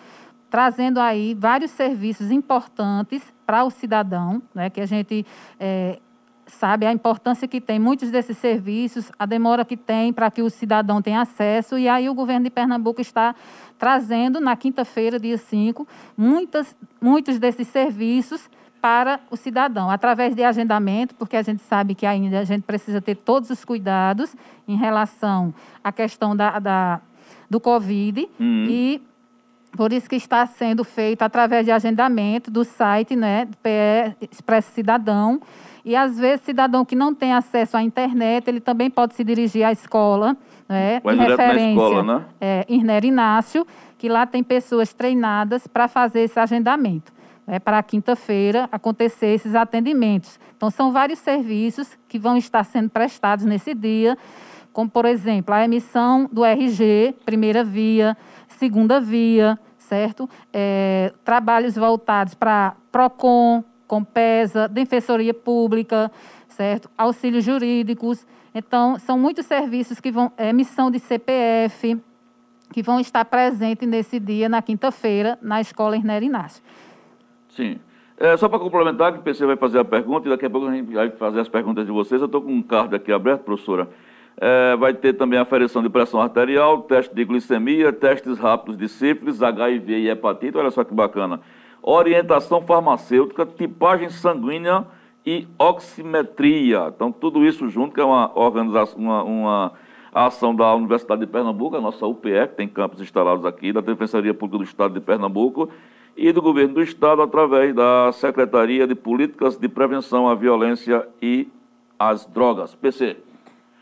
trazendo aí vários serviços importantes para o cidadão, né, que a gente é, sabe a importância que tem muitos desses serviços, a demora que tem para que o cidadão tenha acesso, e aí o governo de Pernambuco está trazendo na quinta-feira, dia 5, muitas, muitos desses serviços para o cidadão, através de agendamento, porque a gente sabe que ainda a gente precisa ter todos os cuidados em relação à questão da, da do Covid uhum. e por isso que está sendo feito através de agendamento do site né, do PE Expresso Cidadão. E às vezes, cidadão que não tem acesso à internet, ele também pode se dirigir à escola, né, Vai em referência, escola, né? É, Irner Inácio, que lá tem pessoas treinadas para fazer esse agendamento né, para quinta-feira acontecer esses atendimentos. Então, são vários serviços que vão estar sendo prestados nesse dia, como, por exemplo, a emissão do RG, primeira via, segunda via, certo? É, trabalhos voltados para PROCON, Compesa, Defensoria Pública, certo? Auxílios jurídicos. Então, são muitos serviços que vão, é, emissão de CPF, que vão estar presentes nesse dia, na quinta-feira, na Escola Irner Inácio. Sim. É, só para complementar, que o PC vai fazer a pergunta e daqui a pouco a gente vai fazer as perguntas de vocês. Eu estou com um card aqui aberto, professora. É, vai ter também aferição de pressão arterial, teste de glicemia, testes rápidos de sífilis, HIV e hepatite. Olha só que bacana. Orientação farmacêutica, tipagem sanguínea e oximetria. Então, tudo isso junto, que é uma organização, uma, uma ação da Universidade de Pernambuco, a nossa UPE, que tem campos instalados aqui, da Defensoria Pública do Estado de Pernambuco e do Governo do Estado através da Secretaria de Políticas de Prevenção à Violência e às Drogas. PC.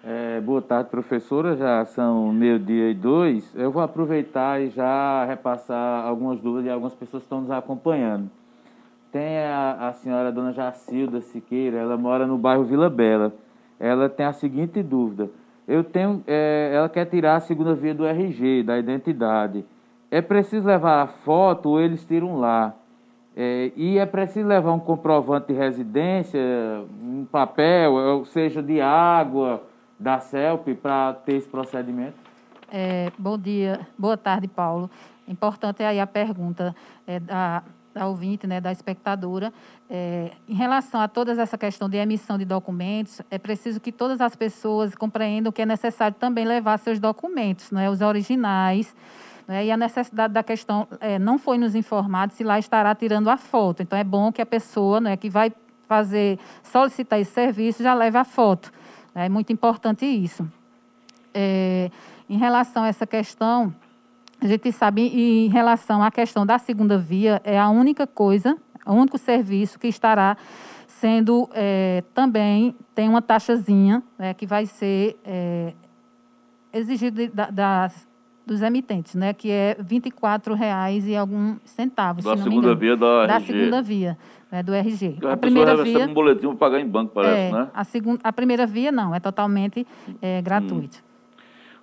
É, boa tarde, professora. Já são meio-dia e dois. Eu vou aproveitar e já repassar algumas dúvidas de algumas pessoas que estão nos acompanhando. Tem a, a senhora dona Jacilda Siqueira, ela mora no bairro Vila Bela. Ela tem a seguinte dúvida. Eu tenho, é, ela quer tirar a segunda via do RG, da identidade é preciso levar a foto ou eles tiram lá. É, e é preciso levar um comprovante de residência, um papel, ou seja, de água, da CELP, para ter esse procedimento? É, bom dia, boa tarde, Paulo. Importante aí a pergunta é, da, da ouvinte, né, da espectadora. É, em relação a toda essa questão de emissão de documentos, é preciso que todas as pessoas compreendam que é necessário também levar seus documentos, né, os originais, né? E a necessidade da questão é, não foi nos informado se lá estará tirando a foto. Então, é bom que a pessoa né, que vai fazer, solicitar esse serviço, já leve a foto. É muito importante isso. É, em relação a essa questão A gente sabe, em relação à questão da segunda via, é a única coisa, o único serviço que estará sendo é, também, tem uma taxazinha né, que vai ser é, exigida da, das, dos emitentes, né, que é R$ 24,00 e alguns centavos. Da segunda via da, da RG. segunda via né, do RG. A, a primeira via recebe um boletim para pagar em banco, parece, é, né? A, segunda, a primeira via não, é totalmente é, gratuito. Hum.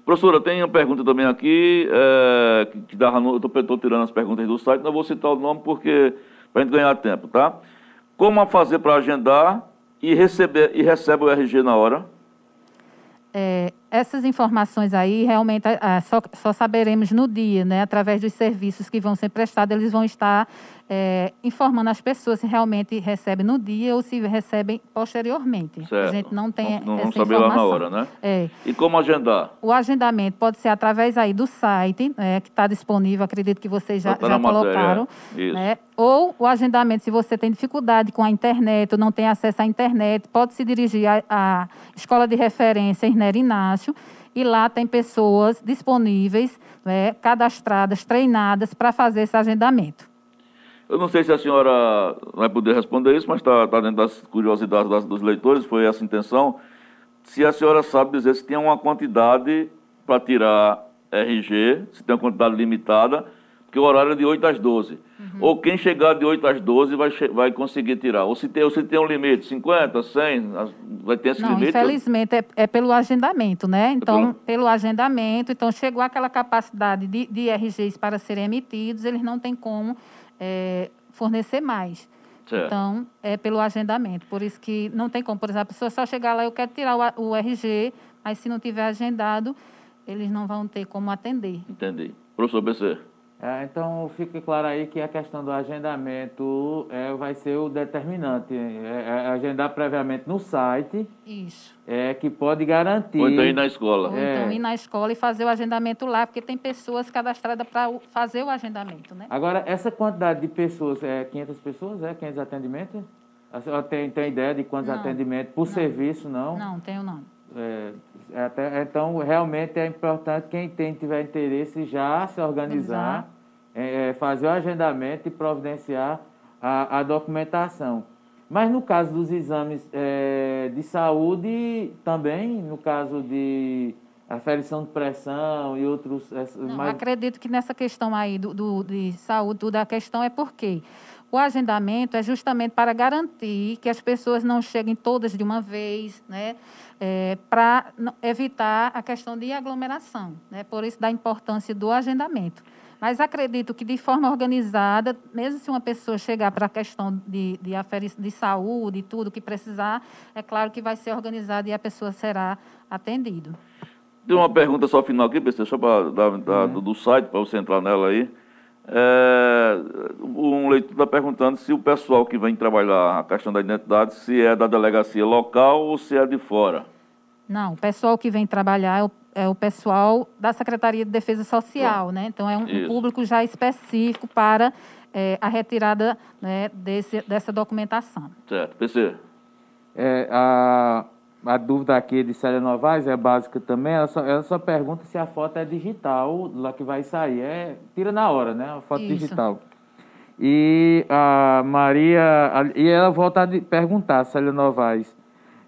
Professora, tem uma pergunta também aqui, é, que, que dava no, eu estou tirando as perguntas do site, não vou citar o nome porque para a gente ganhar tempo, tá? Como fazer para agendar e receber e recebe o RG na hora? É, essas informações aí realmente é, só, só, saberemos no dia, né? Através dos serviços que vão ser prestados, eles vão estar é, informando as pessoas se realmente recebem no dia ou se recebem posteriormente. Certo. A gente não tem não, não essa saber informação. lá na hora, né? É. E como agendar? O agendamento pode ser através aí do site, né, que está disponível, acredito que vocês já, tá já colocaram. Matéria. Né? Ou o agendamento, se você tem dificuldade com a internet ou não tem acesso à internet, pode se dirigir à, à Escola de Referência Irner Inácio, e lá tem pessoas disponíveis, né, cadastradas, treinadas para fazer esse agendamento. Eu não sei se a senhora vai poder responder isso, mas está tá dentro das curiosidades das, dos leitores, foi essa a intenção. Se a senhora sabe dizer se tem uma quantidade para tirar RG, se tem uma quantidade limitada, porque o horário é de 8 às 12. Uhum. Ou quem chegar de 8 às 12 vai, vai conseguir tirar. Ou se tem, ou se tem um limite, 50, 100, vai ter esse Não, limite? Infelizmente é, é, pelo agendamento, né? Então, é pelo... pelo... agendamento, então chegou aquela capacidade de, de RGs para serem emitidos, eles não têm como é, fornecer mais. Certo. Então, é pelo agendamento. Por isso que não tem como, por exemplo, a pessoa só chegar lá, eu quero tirar o, o RG, mas se não tiver agendado, eles não vão ter como atender. Entendi. Professor BC. É, então, fique claro aí que a questão do agendamento é, vai ser o determinante. É, é agendar previamente no site. Isso. É que pode garantir. Ou então ir na escola. Ou então ir na escola e fazer o agendamento lá, porque tem pessoas cadastradas para fazer o agendamento, né? Agora, essa quantidade de pessoas, é 500 pessoas? É 500 atendimentos? A senhora tem, tem ideia de quantos não, atendimentos por não. serviço, não? Não, tenho não. É, até, então, realmente é importante quem tem, tiver interesse já se organizar, é, fazer o agendamento e providenciar a, a, documentação. Mas no caso dos exames é, de saúde, também, no caso de aferição de pressão e outros... Não, mais... Acredito que nessa questão aí do, do, de saúde, tudo, a questão é porque o agendamento é justamente para garantir que as pessoas não cheguem todas de uma vez, né? É, para evitar a questão de aglomeração. Né? Por isso, da importância do agendamento. Mas acredito que, de forma organizada, mesmo se uma pessoa chegar para a questão de, de, de saúde e tudo que precisar, é claro que vai ser organizado e a pessoa será atendida. Tem uma pergunta só final aqui, pessoal, só para uhum. do site, para você entrar nela aí. É, um leitor está perguntando se o pessoal que vem trabalhar a questão da identidade, se é da delegacia local ou se é de fora. Não, o pessoal que vem trabalhar é o, é o pessoal da Secretaria de Defesa Social, né? Então é um, um público já específico para é, a retirada né, desse, dessa documentação. Certo. PC. É, a, a dúvida aqui de Célia Novaes é básica também. Ela só, ela só pergunta se a foto é digital, lá que vai sair. É, tira na hora, né? A foto Isso. digital. E a Maria. E ela volta a perguntar, Célia Novaes.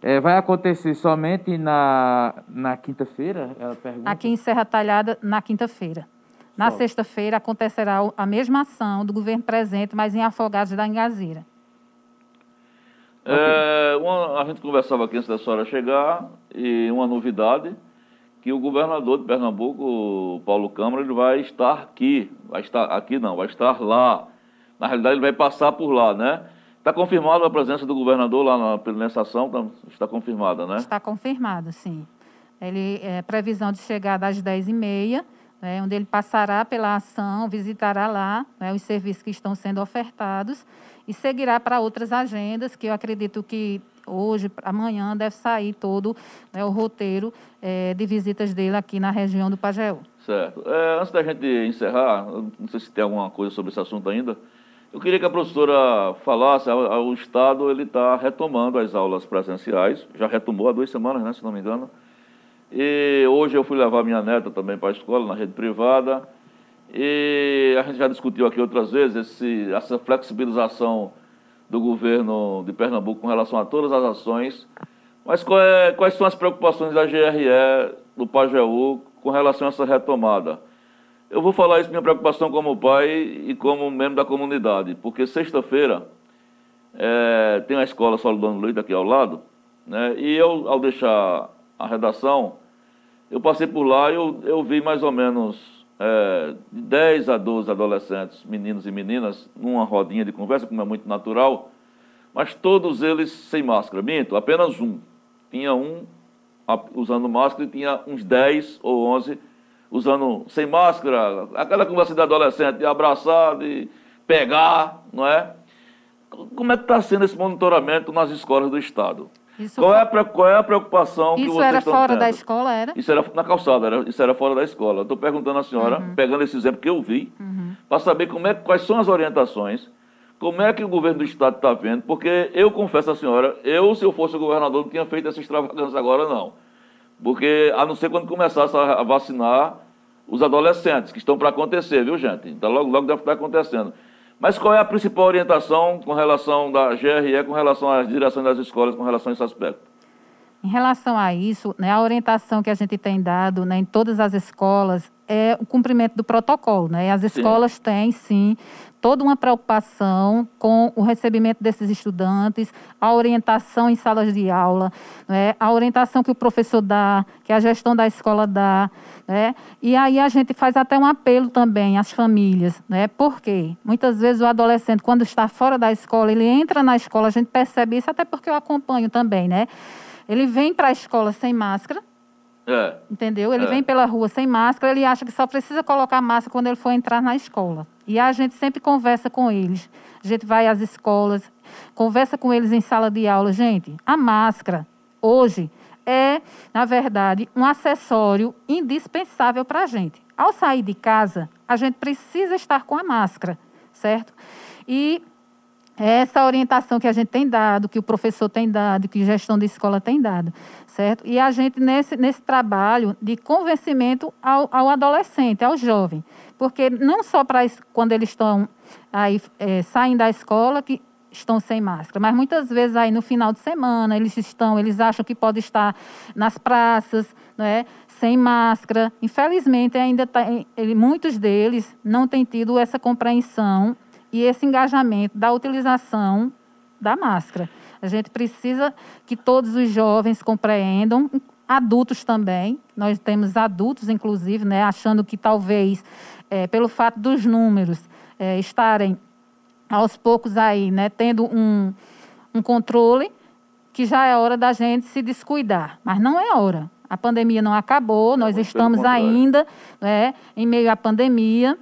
É, vai acontecer somente na, na quinta-feira? Ela pergunta. Aqui em Serra Talhada, na quinta-feira. Na sexta-feira acontecerá a mesma ação do governo presente, mas em Afogados da Engazeira. É, uma, a gente conversava aqui antes da senhora chegar e uma novidade que o governador de Pernambuco, Paulo Câmara, ele vai estar aqui, vai estar aqui não, vai estar lá. Na realidade, ele vai passar por lá, né? Está confirmada a presença do governador lá na, nessa ação? Tá, está confirmada, né? Está confirmada, sim. Ele é previsão de chegada às 10h30, né, onde ele passará pela ação, visitará lá né, os serviços que estão sendo ofertados e seguirá para outras agendas, que eu acredito que hoje, amanhã, deve sair todo né, o roteiro é, de visitas dele aqui na região do Pajeú. Certo. É, antes da gente encerrar, não sei se tem alguma coisa sobre esse assunto ainda, eu queria que a professora falasse, o Estado ele está retomando as aulas presenciais, já retomou há duas semanas, né, se não me engano, e hoje eu fui levar minha neta também para a escola, na rede privada, E a gente já discutiu aqui outras vezes esse, essa flexibilização do governo de Pernambuco com relação a todas as ações. Mas é, quais são as preocupações da GRE, do Pajeú, com relação a essa retomada? Eu vou falar isso minha preocupação como pai e como membro da comunidade, porque sexta-feira é, tem a escola Solidão Luiz aqui ao lado, né? E eu, ao deixar a redação, eu passei por lá e eu, eu vi mais ou menos é, de 10 a 12 adolescentes, meninos e meninas, numa rodinha de conversa, como é muito natural, mas todos eles sem máscara. Minto, apenas um. Tinha um usando máscara e tinha uns 10 ou 11 usando sem máscara, aquela conversa de adolescente, de abraçar, de pegar, não é? Como é que está sendo esse monitoramento nas escolas do Estado? Qual, é a, qual é a preocupação isso que vocês era estão fora tendo? da escola, era? Isso era na calçada, era, isso era fora da escola. Estou perguntando à senhora, uhum. pegando esse exemplo que eu vi, uhum. para saber como é, quais são as orientações, como é que o governo do Estado está vendo, porque eu confesso à senhora, eu, se eu fosse o governador, não tinha feito essa extravagância agora, não. Porque, a não ser quando começasse a vacinar os adolescentes, que estão para acontecer, viu, gente? Então, logo, logo deve estar acontecendo. Mas qual é a principal orientação com relação da GRE, com relação às direções das escolas, com relação a esse aspecto? Em relação a isso, né, a orientação que a gente tem dado né, em todas as escolas é o cumprimento do protocolo. Né? As escolas sim. têm, sim, toda uma preocupação com o recebimento desses estudantes, a orientação em salas de aula, né? a orientação que o professor dá, que a gestão da escola dá. Né? E aí a gente faz até um apelo também às famílias, né? porque muitas vezes o adolescente, quando está fora da escola, ele entra na escola, a gente percebe isso, até porque eu acompanho também, né? Ele vem para a escola sem máscara, é. Entendeu? Ele é. vem pela rua sem máscara, ele acha que só precisa colocar máscara quando ele for entrar na escola. E a gente sempre conversa com eles. A gente vai às escolas, conversa com eles em sala de aula. Gente, a máscara, hoje, é, na verdade, um acessório indispensável para a gente. Ao sair de casa, a gente precisa estar com a máscara, certo? E essa orientação que a gente tem dado, que o professor tem dado, que a gestão de escola tem dado, certo? E a gente, nesse, nesse trabalho de convencimento ao, ao adolescente, ao jovem, porque não só para quando eles estão aí, é, saem da escola, que estão sem máscara, mas muitas vezes aí no final de semana eles estão, eles acham que pode estar nas praças, né, sem máscara. Infelizmente ainda tá, ele, muitos deles não têm tido essa compreensão e esse engajamento da utilização da máscara. A gente precisa que todos os jovens compreendam, adultos também. Nós temos adultos, inclusive, né, achando que talvez, é, pelo fato dos números é, estarem aos poucos aí, né, tendo um, um controle, que já é hora da gente se descuidar. Mas não é hora. A pandemia não acabou, nós estamos ainda né, em meio à pandemia.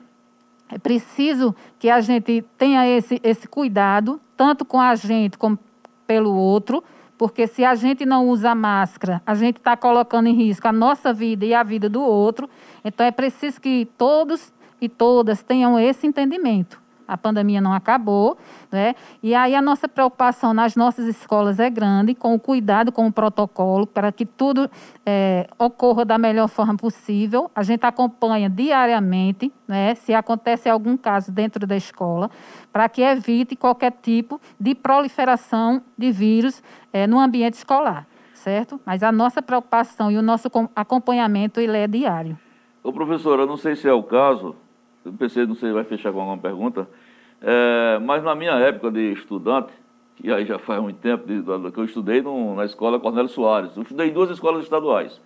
É preciso que a gente tenha esse, esse cuidado, tanto com a gente como pelo outro, porque se a gente não usa máscara, a gente está colocando em risco a nossa vida e a vida do outro. Então é preciso que todos e todas tenham esse entendimento a pandemia não acabou, né? E aí a nossa preocupação nas nossas escolas é grande, com o cuidado com o protocolo, para que tudo é, ocorra da melhor forma possível. A gente acompanha diariamente, né? Se acontece algum caso dentro da escola, para que evite qualquer tipo de proliferação de vírus é, no ambiente escolar, certo? Mas a nossa preocupação e o nosso acompanhamento ele é diário. Ô, professora, não sei se é o caso, eu pensei, não sei se vai fechar com alguma pergunta, é, mas na minha época de estudante, que aí já faz muito tempo, de, que eu estudei no, na escola Cornélio Soares. Eu estudei em duas escolas estaduais,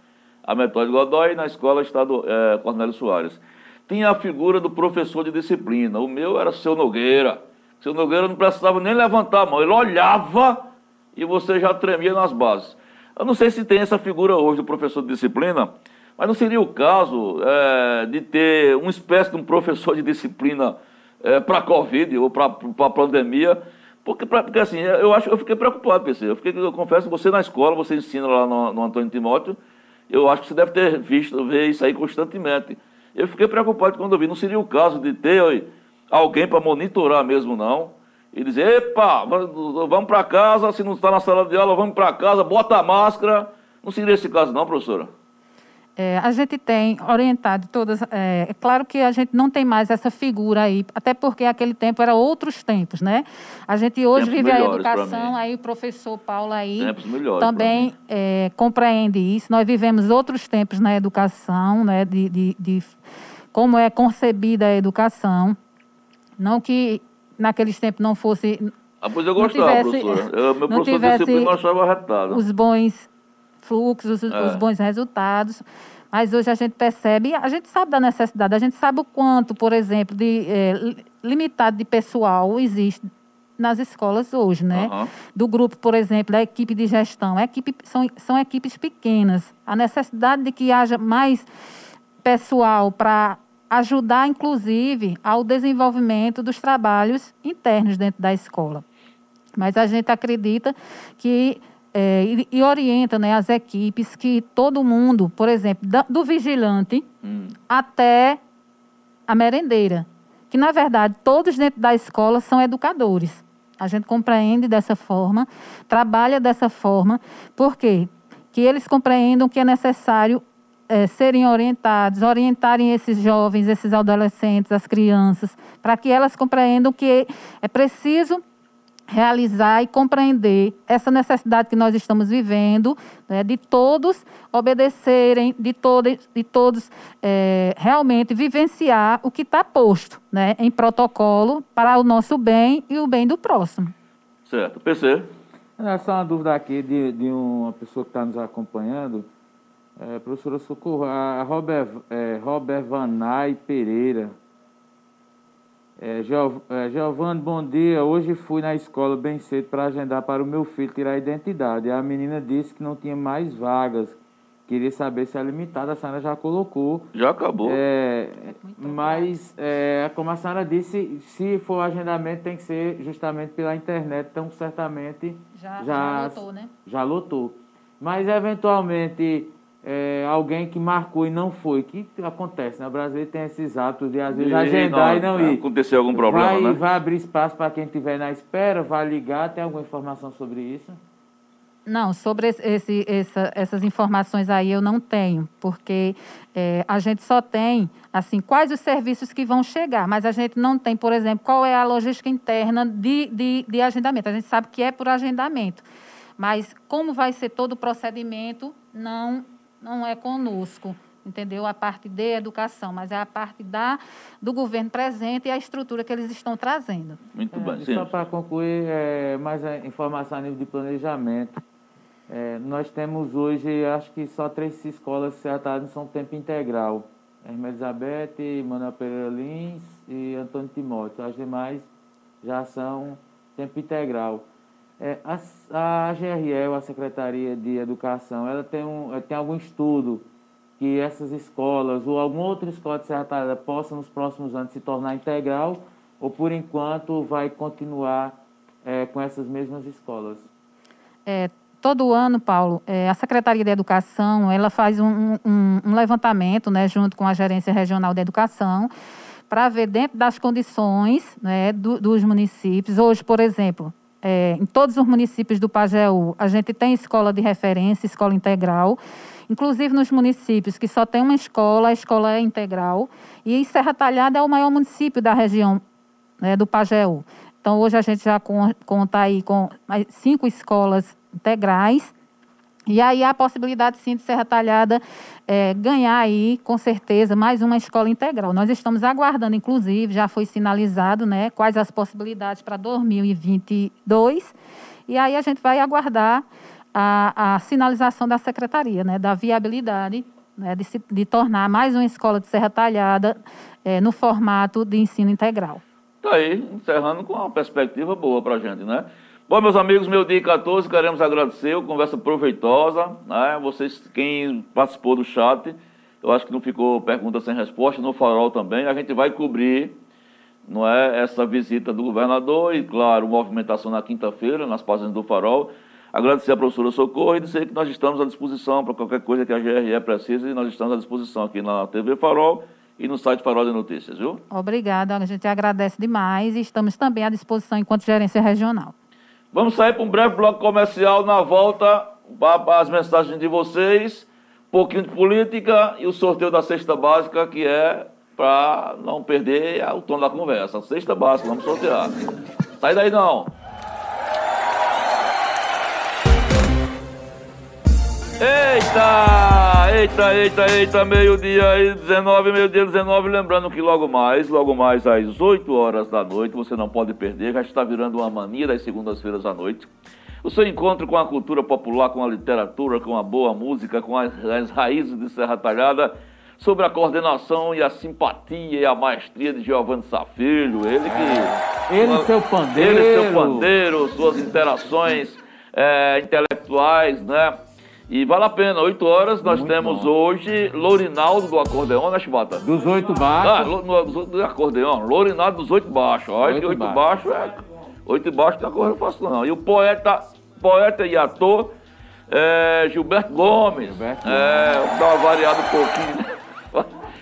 a Metódico Godoy e na escola estado, é, Cornélio Soares. Tinha a figura do professor de disciplina. O meu era seu Nogueira. Seu Nogueira não precisava nem levantar a mão, ele olhava e você já tremia nas bases. Eu não sei se tem essa figura hoje do professor de disciplina, mas não seria o caso é, de ter uma espécie de um professor de disciplina é, para a Covid ou para a pandemia? Porque, pra, porque assim, eu acho, eu fiquei preocupado, PC. Eu, fiquei, eu confesso, você na escola, você ensina lá no, no Antônio Timóteo, eu acho que você deve ter visto, ver isso aí constantemente. Eu fiquei preocupado quando eu vi. Não seria o caso de ter alguém para monitorar mesmo, não. E dizer, epa, vamos para casa, se não está na sala de aula, vamos para casa, bota a máscara. Não seria esse caso, não, professora? É, a gente tem orientado todas. É, é, claro que a gente não tem mais essa figura aí, até porque aquele tempo era outros tempos, né? A gente hoje Tempos vive a educação, aí o professor Paulo aí também é, compreende isso. Nós vivemos outros tempos na educação, né? De, de, de como é concebida a educação. Não que naqueles tempos não fosse Ah, pois eu gostava, tivesse- professora. Eu, meu professor disciplina eu achava arretado. os bons fluxos, os, É. os bons resultados. Mas hoje a gente percebe, a gente sabe da necessidade, a gente sabe o quanto, por exemplo, de eh, li- limitado de pessoal existe nas escolas hoje, né? Aham. Do grupo, por exemplo, da equipe de gestão. A equipe, são, são equipes pequenas. A necessidade de que haja mais pessoal para ajudar, inclusive, ao desenvolvimento dos trabalhos internos dentro da escola. Mas a gente acredita que é, e, e orienta né, as equipes que todo mundo, por exemplo, da- do vigilante Hum. até a merendeira, que na verdade todos dentro da escola são educadores. A gente compreende dessa forma, trabalha dessa forma, por quê? Que eles compreendam que é necessário eh, serem orientados, orientarem esses jovens, esses adolescentes, as crianças, para que elas compreendam que é preciso realizar e compreender essa necessidade que nós estamos vivendo, né, de todos obedecerem, de, todos, de todos eh, realmente vivenciar o que está posto né, em protocolo para o nosso bem e o bem do próximo. Certo. PC. É só uma dúvida aqui de, de uma pessoa que está nos acompanhando. É, professora Socorro, a Robert, é, Robert Vanay Pereira. É, Giov- é, Giovanni, bom dia. Hoje fui na escola bem cedo para agendar para o meu filho tirar a identidade. A menina disse que não tinha mais vagas. Queria saber se é limitada. A senhora já colocou. Já acabou. É, mas, é, como a senhora disse, se for agendamento, tem que ser justamente pela internet. Então, certamente Já, Já- lotou, né? já lotou. Mas, eventualmente, é, alguém que marcou e não foi, que acontece, né? O brasileiro tem esses hábitos de, às vezes, E agendar e não ir. Aconteceu algum problema, vai, né? vai abrir espaço para quem estiver na espera, vai ligar. Tem alguma informação sobre isso? Não, sobre esse, essa- essas informações aí eu não tenho, porque eh, a gente só tem, assim, quais os serviços que vão chegar, mas a gente não tem, por exemplo, qual é a logística interna de, de, de agendamento. A gente sabe que é por agendamento, mas como vai ser todo o procedimento, não, não é conosco, entendeu? A parte de educação, mas é a parte da, do governo presente e a estrutura que eles estão trazendo. Muito É, bem, e sim. só para concluir, é, mais a informação a nível de planejamento. É, nós temos hoje, acho que só três escolas certas são tempo integral. Irmã Elizabeth, Manuel Pereira Lins e Antônio Timóteo. As demais já são tempo integral. É, a, a a Secretaria de Educação, ela tem, um, tem algum estudo que essas escolas ou alguma outra escola de Serra Talhada possa nos próximos anos se tornar integral ou por enquanto vai continuar eh, com essas mesmas escolas? É, todo ano, Paulo, é, a Secretaria de Educação ela faz um, um- um levantamento, né, junto com a Gerência Regional de Educação, para ver dentro das condições né, do- dos municípios. Hoje, por exemplo, é, em todos os municípios do Pajeú, a gente tem escola de referência, escola integral. Inclusive nos municípios que só tem uma escola, a escola é integral. E Serra Talhada é o maior município da região né, do Pajeú. Então, hoje a gente já con- conta aí com cinco escolas integrais. E aí há a possibilidade, sim, de Serra Talhada eh, ganhar aí, com certeza, mais uma escola integral. Nós estamos aguardando, inclusive, já foi sinalizado, né, quais as possibilidades para 2022. E aí a gente vai aguardar a, a sinalização da Secretaria, né, da viabilidade né, de, se- de tornar mais uma escola de Serra Talhada eh, no formato de ensino integral. Tá aí, encerrando com uma perspectiva boa pra gente, né? Bom, meus amigos, meu dia 14, queremos agradecer, conversa proveitosa, né? Vocês, quem participou do chat, eu acho que não ficou pergunta sem resposta, no farol também, a gente vai cobrir, não é, essa visita do governador e, claro, movimentação na quinta-feira, nas páginas do farol. Agradecer a professora Socorro e dizer que nós estamos à disposição para qualquer coisa que a GRE precise, e nós estamos à disposição aqui na TV Farol e no site Farol de Notícias, viu? Obrigada, a gente agradece demais e estamos também à disposição enquanto gerência regional. Vamos sair para um breve bloco comercial na volta para as mensagens de vocês. um pouquinho de política e o sorteio da cesta básica, que é para não perder o tom da conversa. Cesta básica, vamos sortear. Sai daí não. Eita! Eita, eita, eita, meio-dia aí, 19, meio-dia 19. Lembrando que logo mais, logo mais às 8 horas da noite, você não pode perder, já está virando uma mania das segundas-feiras à noite. O seu encontro com a cultura popular, com a literatura, com a boa música, com as, as raízes de Serra Talhada, sobre a coordenação e a simpatia e a maestria de Giovanni Safilho, ele que. Ele e seu pandeiro. Ele e seu pandeiro, suas interações é, intelectuais, né? E vale a pena, 8 horas nós Muito temos bom. hoje Lourinaldo do acordeão, né, Chibata? Dos oito Ah, baixos. no- do, do acordeão, Lourinaldo dos oito baixos. Olha que Oito oito baixos. baixos é. Oito baixos não é coisa fácil, não. E o poeta, poeta e ator é, Gilberto Gomes. Gilberto É, vamos dar uma variada um pouquinho.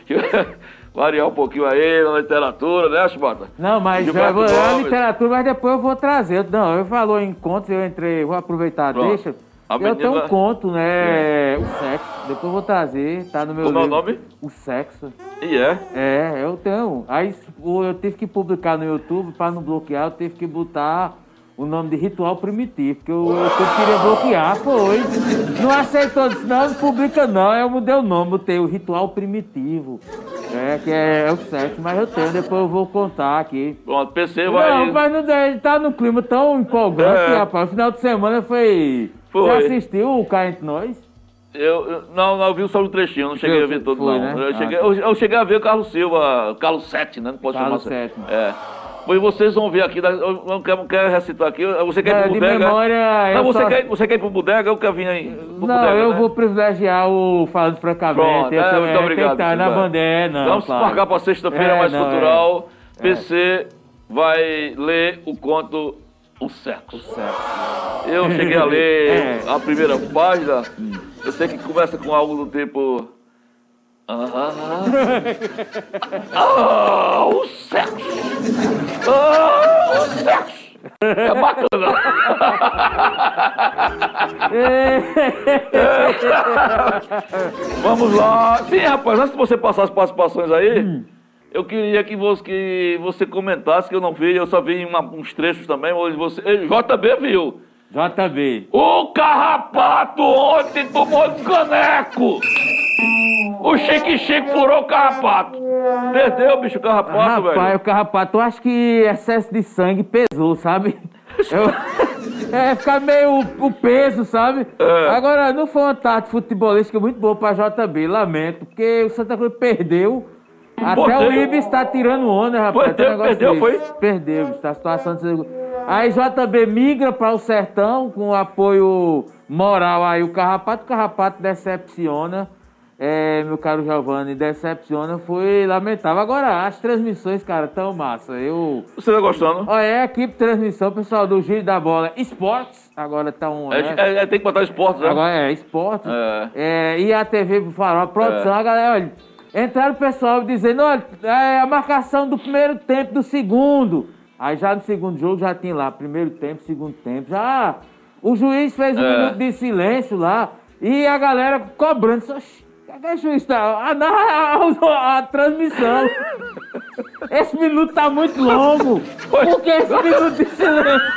Variar um pouquinho aí na literatura, né, Chibata? Não, mas eu vou- é a Gomes. literatura, mas depois eu vou trazer. Não, eu falou em contos, eu entrei, vou aproveitar, Pronto. deixa. A eu menina- tenho um conto, né? O sexo. Depois eu vou trazer, tá no meu Como é o livro. nome? O sexo. E é. É, eu tenho. Aí eu tive que publicar no YouTube, para não bloquear, eu tive que botar o nome de Ritual Primitivo, porque o YouTube queria bloquear, foi. Não aceitou, disse, não, não publica não. Eu mudei o nome, botei o Ritual Primitivo. É, que é, é o sexo, mas eu tenho, depois eu vou contar aqui. Pronto, PC vai. Não, mas não, ele tá num clima tão empolgante, É. rapaz. O final de semana foi. Foi. Você assistiu o Cá Entre Nós? Eu, eu- não, não, eu vi só um trechinho, não cheguei a ver todo, foi, não. né? Eu, Ah, cheguei, tá. eu, eu cheguei a ver o Carlos Silva, Carlos Sete, né? Não pode Carlos chamar assim. Sétimo. É. Pois vocês vão ver aqui, eu não quero, não quero recitar aqui. Você quer ir É, pro de bodega? memória, Não, você, só- quer, você quer ir pro bodega? Eu quero vir aí. Não, bodega, eu né? vou privilegiar o Falando Francamente. Pronto, eu é, muito é, obrigado. Estar na bandeira, não. Vamos claro. marcar para sexta-feira É, mais não, cultural. PC vai ler o conto O Sexo. Certo. Eu cheguei a ler É. a primeira página. Eu sei que começa com algo do tipo. Ah, ah, o sexo! Ah, o sexo! É bacana! Vamos lá! Sim, rapaz, antes de você passar as participações aí, eu queria que você, que você comentasse, que eu não vi, eu só vi uma- uns trechos também, onde você. JB viu! JB. O carrapato ontem tomou de caneco! O Chique Chique furou o carrapato! Perdeu, bicho, o carrapato, Rapaz, velho! o carrapato, eu acho que excesso de sangue pesou, sabe? Eu- é, ficar meio o, o peso, sabe? É. Agora, não foi uma tarde futebolística muito boa pra JB, lamento, porque o Santa Cruz perdeu. Até o Ibis tá tirando onda, rapaz. Perdeu, perdeu, desse. Perdeu, está a situação de... Aí JB migra para o Sertão com apoio moral aí. O Carrapato, o Carrapato decepciona. É, meu caro Giovanni, decepciona. Foi lamentável. Agora, as transmissões, cara, tão massa. Eu... Você tá gostando? Olha, é a equipe de transmissão, pessoal do Giro da Bola Esportes. Agora tá um... É, né? é- é- tem que botar esporte, né? Agora é esporte. É. É, e a TV Farol, a produção, É. a galera, olha, entraram o pessoal dizendo, olha, é a marcação do primeiro tempo, do segundo. Aí já no segundo jogo já tinha lá, primeiro tempo, segundo tempo. Já o juiz fez um É. minuto de silêncio lá e a galera cobrando. Oxi, cadê o juiz? Tá? A, a- transmissão. Esse minuto tá muito longo. Por que esse minuto de silêncio?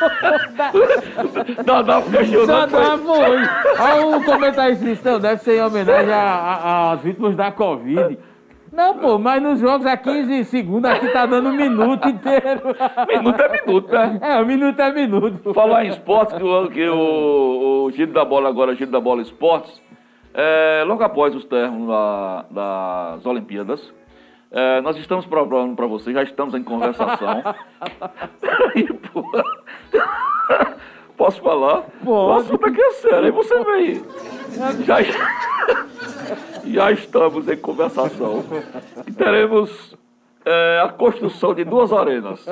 Fica Não, chorando. não, foi. Aí o comentarista não, deve ser em homenagem às vítimas da Covid. Não, pô, mas nos jogos a 15 segundos aqui tá dando um minuto inteiro. Minuto é minuto, né? É, um minuto é minuto. Falar em esportes, que, o, que o, o Giro da Bola agora, Giro da Bola Esportes, é, logo após os termos da- das Olimpíadas, é, nós estamos provando para vocês, já estamos em conversação. Pô. Posso falar? Pode. O assunto aqui é sério, aí você vem. Já, já estamos em conversação. E teremos é, a construção de duas arenas.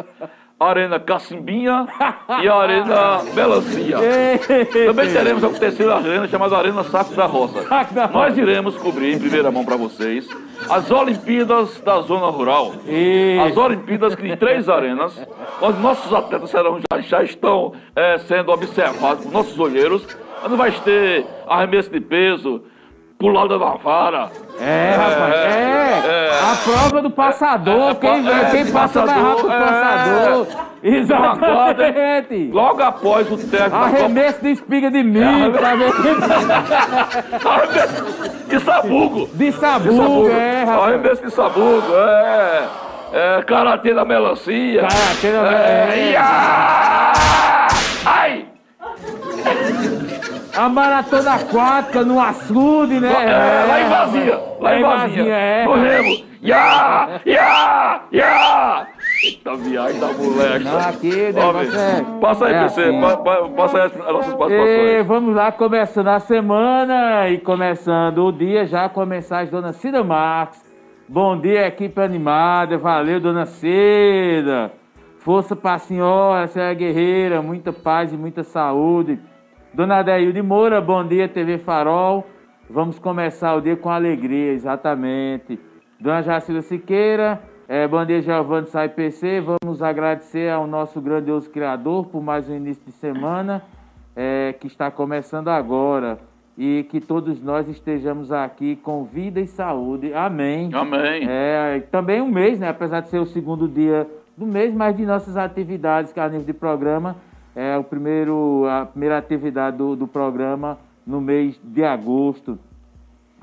Arena Cacimbinha e a Arena Melancia. Também teremos a terceira arena chamada Arena Saco da Roça. Nós iremos cobrir em primeira mão para vocês as Olimpíadas da Zona Rural. As. Olimpíadas que em três arenas, onde nossos atletas serão, já, já estão é, sendo observados por nossos olheiros. Onde vai ter arremesso de peso, pulada na vara. É, rapaz, é. é. A prova do passador. É, quem é, quem passa mais rápido passador, o passador. é. Exatamente. Logo após o técnico. da Copa- Arremesso de espiga de milho, pra ver De sabugo. de De sabugo, sabugo. é, rapaz. Arremesso de sabugo, é. É, karatê da melancia. Karatê da é. melancia. Ia! Ai! A maratona aquática no açude, né? É, lá em vazia. Lá em vazia. é. No remo. Ya! Ya! Ya! Eita viagem da moleque. Não, aqui Ó, é- Passa aí, é PC. assim. pa- pa- Passa aí as, as nossas E participações. vamos lá, começando a semana e começando o dia já com a mensagem Dona Cida Marques. Bom dia, equipe animada. Valeu, Dona Cida. Força pra senhora, senhora guerreira. Muita paz e muita saúde. Dona Adeilde Moura, bom dia, TV Farol. Vamos começar o dia com alegria, exatamente. Dona Jacilda Siqueira, eh, bom dia, Giovanni Sai PC. Vamos agradecer ao nosso grandioso Criador por mais um início de semana eh, que está começando agora. E que todos nós estejamos aqui com vida e saúde. Amém. Amém. É, também um mês, né? Apesar de ser o segundo dia do mês, mas de nossas atividades, que a nível de programa, é o primeiro, a primeira atividade do, do programa no mês de agosto.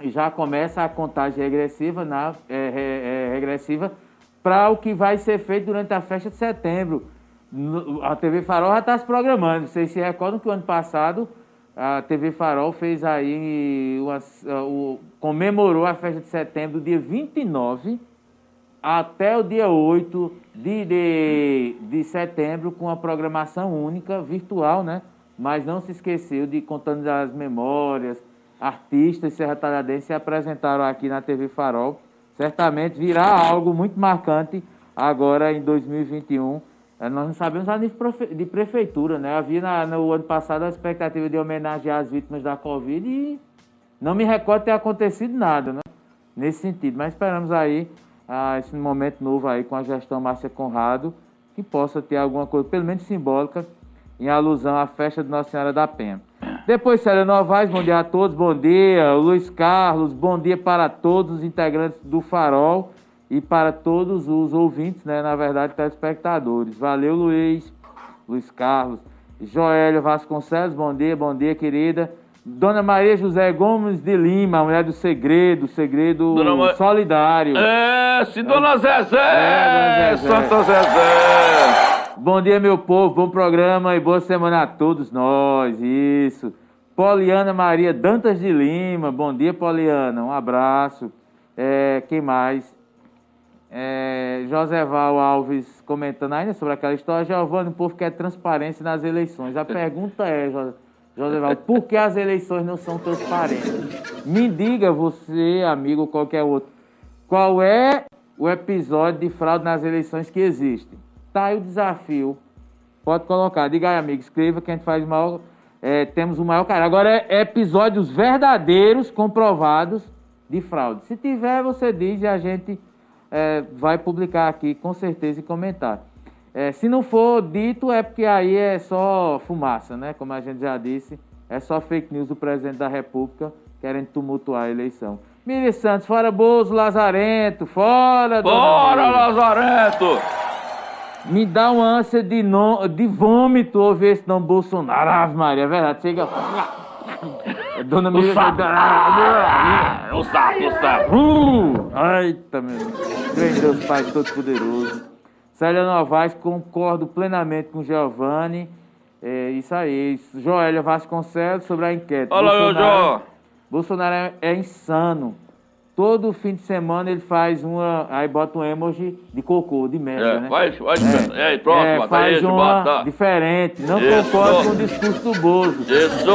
Já começa a contagem regressiva, na, é, é, regressiva para o que vai ser feito durante a festa de setembro. A TV Farol já está se programando. Vocês se recordam que o ano passado a TV Farol fez aí, uma, o, comemorou a festa de setembro dia 29 até o dia 8 de, de, de setembro com a programação única, virtual, né? Mas não se esqueceu de contando as memórias, artistas Serra Talhadense se apresentaram aqui na TV Farol. Certamente virá algo muito marcante agora em 2021. Eh, Nós não sabemos a nível de prefeitura, né? Havia na- no ano passado a expectativa de homenagear as vítimas da Covid e não me recordo ter acontecido nada, né? Nesse sentido. Mas esperamos aí ah, esse momento novo aí com a gestão Márcia Conrado, que possa ter alguma coisa, pelo menos simbólica, em alusão à festa de Nossa Senhora da Penha. Depois, Célia Novaes, bom dia a todos, bom dia. Luiz Carlos, bom dia para todos os integrantes do Farol e para todos os ouvintes, né? Na verdade, telespectadores. Valeu, Luiz. Luiz Carlos. Joélia Vasconcelos, bom dia, bom dia, querida. Dona Maria José Gomes de Lima, a mulher do segredo, segredo Ma- solidário. É, se Dona Zezé! É, Dona Zezé. Santa Zezé! Bom dia, meu povo, bom programa e boa semana a todos nós. Isso. Poliana Maria Dantas de Lima, bom dia, Poliana, um abraço. É, quem mais? É, Joseval Alves comentando ainda sobre aquela história. Giovanni, o povo quer transparência nas eleições. A pergunta é, Jo- Joseval, por que as eleições não são transparentes? Me diga você, amigo, qualquer outro, qual é o episódio de fraude nas eleições que existe? Tá aí o desafio. Pode colocar. Diga aí, amigo, escreva que a gente faz maior. é, temos o maior cara. Agora é episódios verdadeiros, comprovados de fraude. Se tiver, você diz e a gente é, vai publicar aqui com certeza e comentar. É, se não for dito, é porque aí é só fumaça, né? Como a gente já disse, é só fake news do presidente da República querendo tumultuar a eleição. Miri Santos, fora Bozo, Lazarento, fora! dona Bora, Miri. Lazarento! Me dá uma ânsia de, no... de vômito ouvir esse nome Bolsonaro. Ave Maria, é verdade. Chega. Dona O Miriam. sapo! Ah, O sapo, o sapo! Eita, meu Deus. Grande Deus Pai Todo-Poderoso. Célia Novaes, concordo plenamente com Giovanni. É isso aí. Joélia Vasconcelos sobre a enquete. Olha lá, meu Jó! Bolsonaro é, é insano. Todo fim de semana ele faz uma. Aí bota um emoji de cocô, de merda, É, né? vai, vai, é, aí, próximo, É, tá faz esse, uma diferente. Não Isso. concordo com o discurso do Bozo. Isso.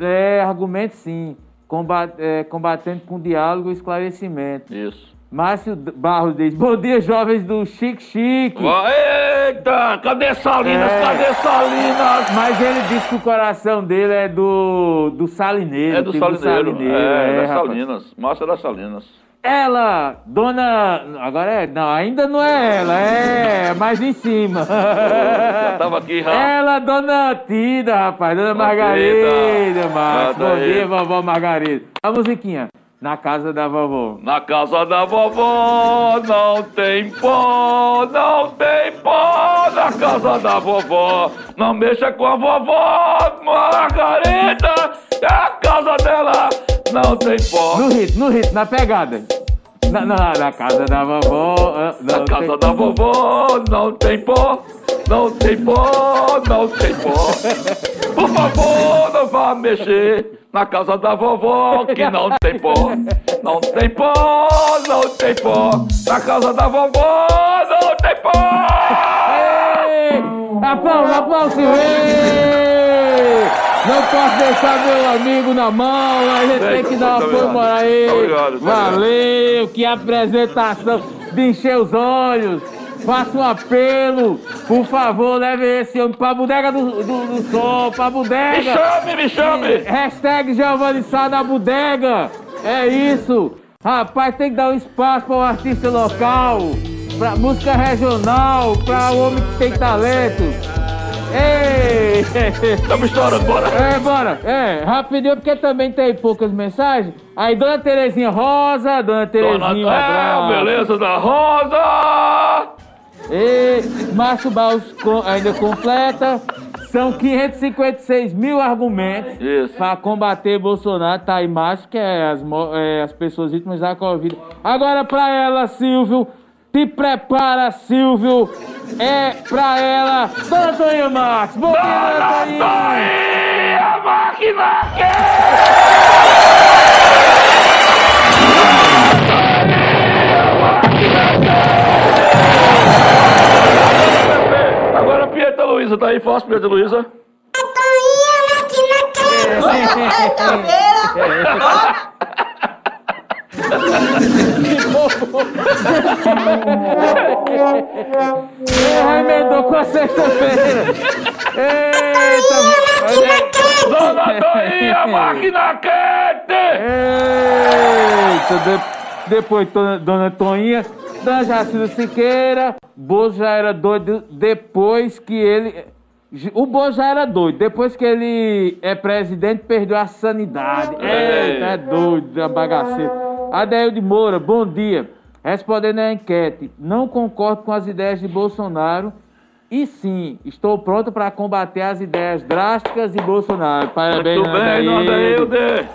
É, é argumento sim. Comba- é, combatendo com diálogo e esclarecimento. Isso. Márcio Barros diz: Bom dia, jovens do Chique Chique. Eita, cadê Salinas? É. Cadê Salinas? Mas ele diz que o coração dele é do, do Salineiro. É do time Salineiro. É, da rapaz. Salinas. Márcia da Salinas. Ela, dona. Agora é. Não, ainda não é ela, é mais em cima. Já tava aqui, já. Ela, dona Tida, rapaz, dona Margarida, Tida. Márcio. Bom dia, vovó Margarida. A musiquinha. Na casa da vovó. Na casa da vovó não tem pó, não tem pó na casa da vovó. Não mexa com a vovó, Margarida, é a casa dela não tem pó. No ritmo, no ritmo, na pegada. Na, na, na casa da vovó. ah, Na não casa tem- da vovó não tem pó, não tem pó, não tem pó. Por favor, não vá mexer na casa da vovó que não tem pó. Não tem pó, não tem pó. Na casa da vovó não tem pó. Ei! Aplausos, aplausos! Não posso deixar meu amigo na mão, a gente tem que dar uma apoio moral aí. Valeu, que apresentação de encher os olhos. Faça um apelo, por favor, leve esse homem pra bodega do, do, do sol, pra Me bodega. chame, me chame. Hashtag Giovanni Sá na bodega. É isso. Rapaz, tem que dar um espaço para o artista local, pra música regional, para o homem que tem talento. Ei! Estamos estourando, bora. É, bora. É, rapidinho, porque também tem poucas mensagens. Aí, Dona Terezinha Rosa, Dona Terezinha, um é, beleza da Rosa. E Márcio Baus ainda completa. São 556 mil argumentos para combater Bolsonaro. Tá aí Márcio, que é as, é as pessoas vítimas da Covid. Agora pra ela, Silvio. Te prepara, Silvio. É pra ela, Dona Toninha Marques. Bom dia, Dona Toninha. Máquina Luísa, tá aí, fácil, Pieta Luísa? É, emendou com a sexta-feira. Eita. Dona Toinha, a máquina quente! Eita, de- depois dona, dona Toninha, Dona Jacilda Siqueira, Bozo já era doido depois que ele. O Bozo já era doido, depois que ele é presidente, perdeu a sanidade. Eita, é doido, é bagaceiro. Adeildo Moura, bom dia. Respondendo à enquete, não concordo com as ideias de Bolsonaro. E sim, estou pronto para combater as ideias drásticas de Bolsonaro. Parabéns, Muito bem, Hilde.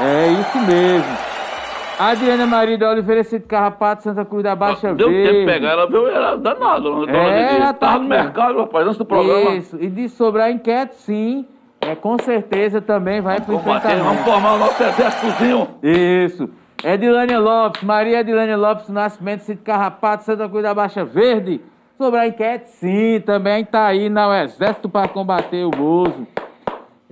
É isso mesmo. Adriana Maria de Oliveira Cid Carrapato, Santa Cruz da Baixa Deu Verde. tempo de pegar ela, viu? Era danado. É, Didi. já tá Tava no mercado, rapaz, antes do programa. Isso. E de sobre a enquete, sim. É, com certeza também vai pro Vamos vamos enfrentamento. formar o nosso exércitozinho. Isso. Edilânia Lopes, Maria Edilânia Lopes Nascimento, Cid Carrapato, Santa Cruz da Baixa Verde. Sobre a enquete, sim, também tá aí no exército para combater o Bozo.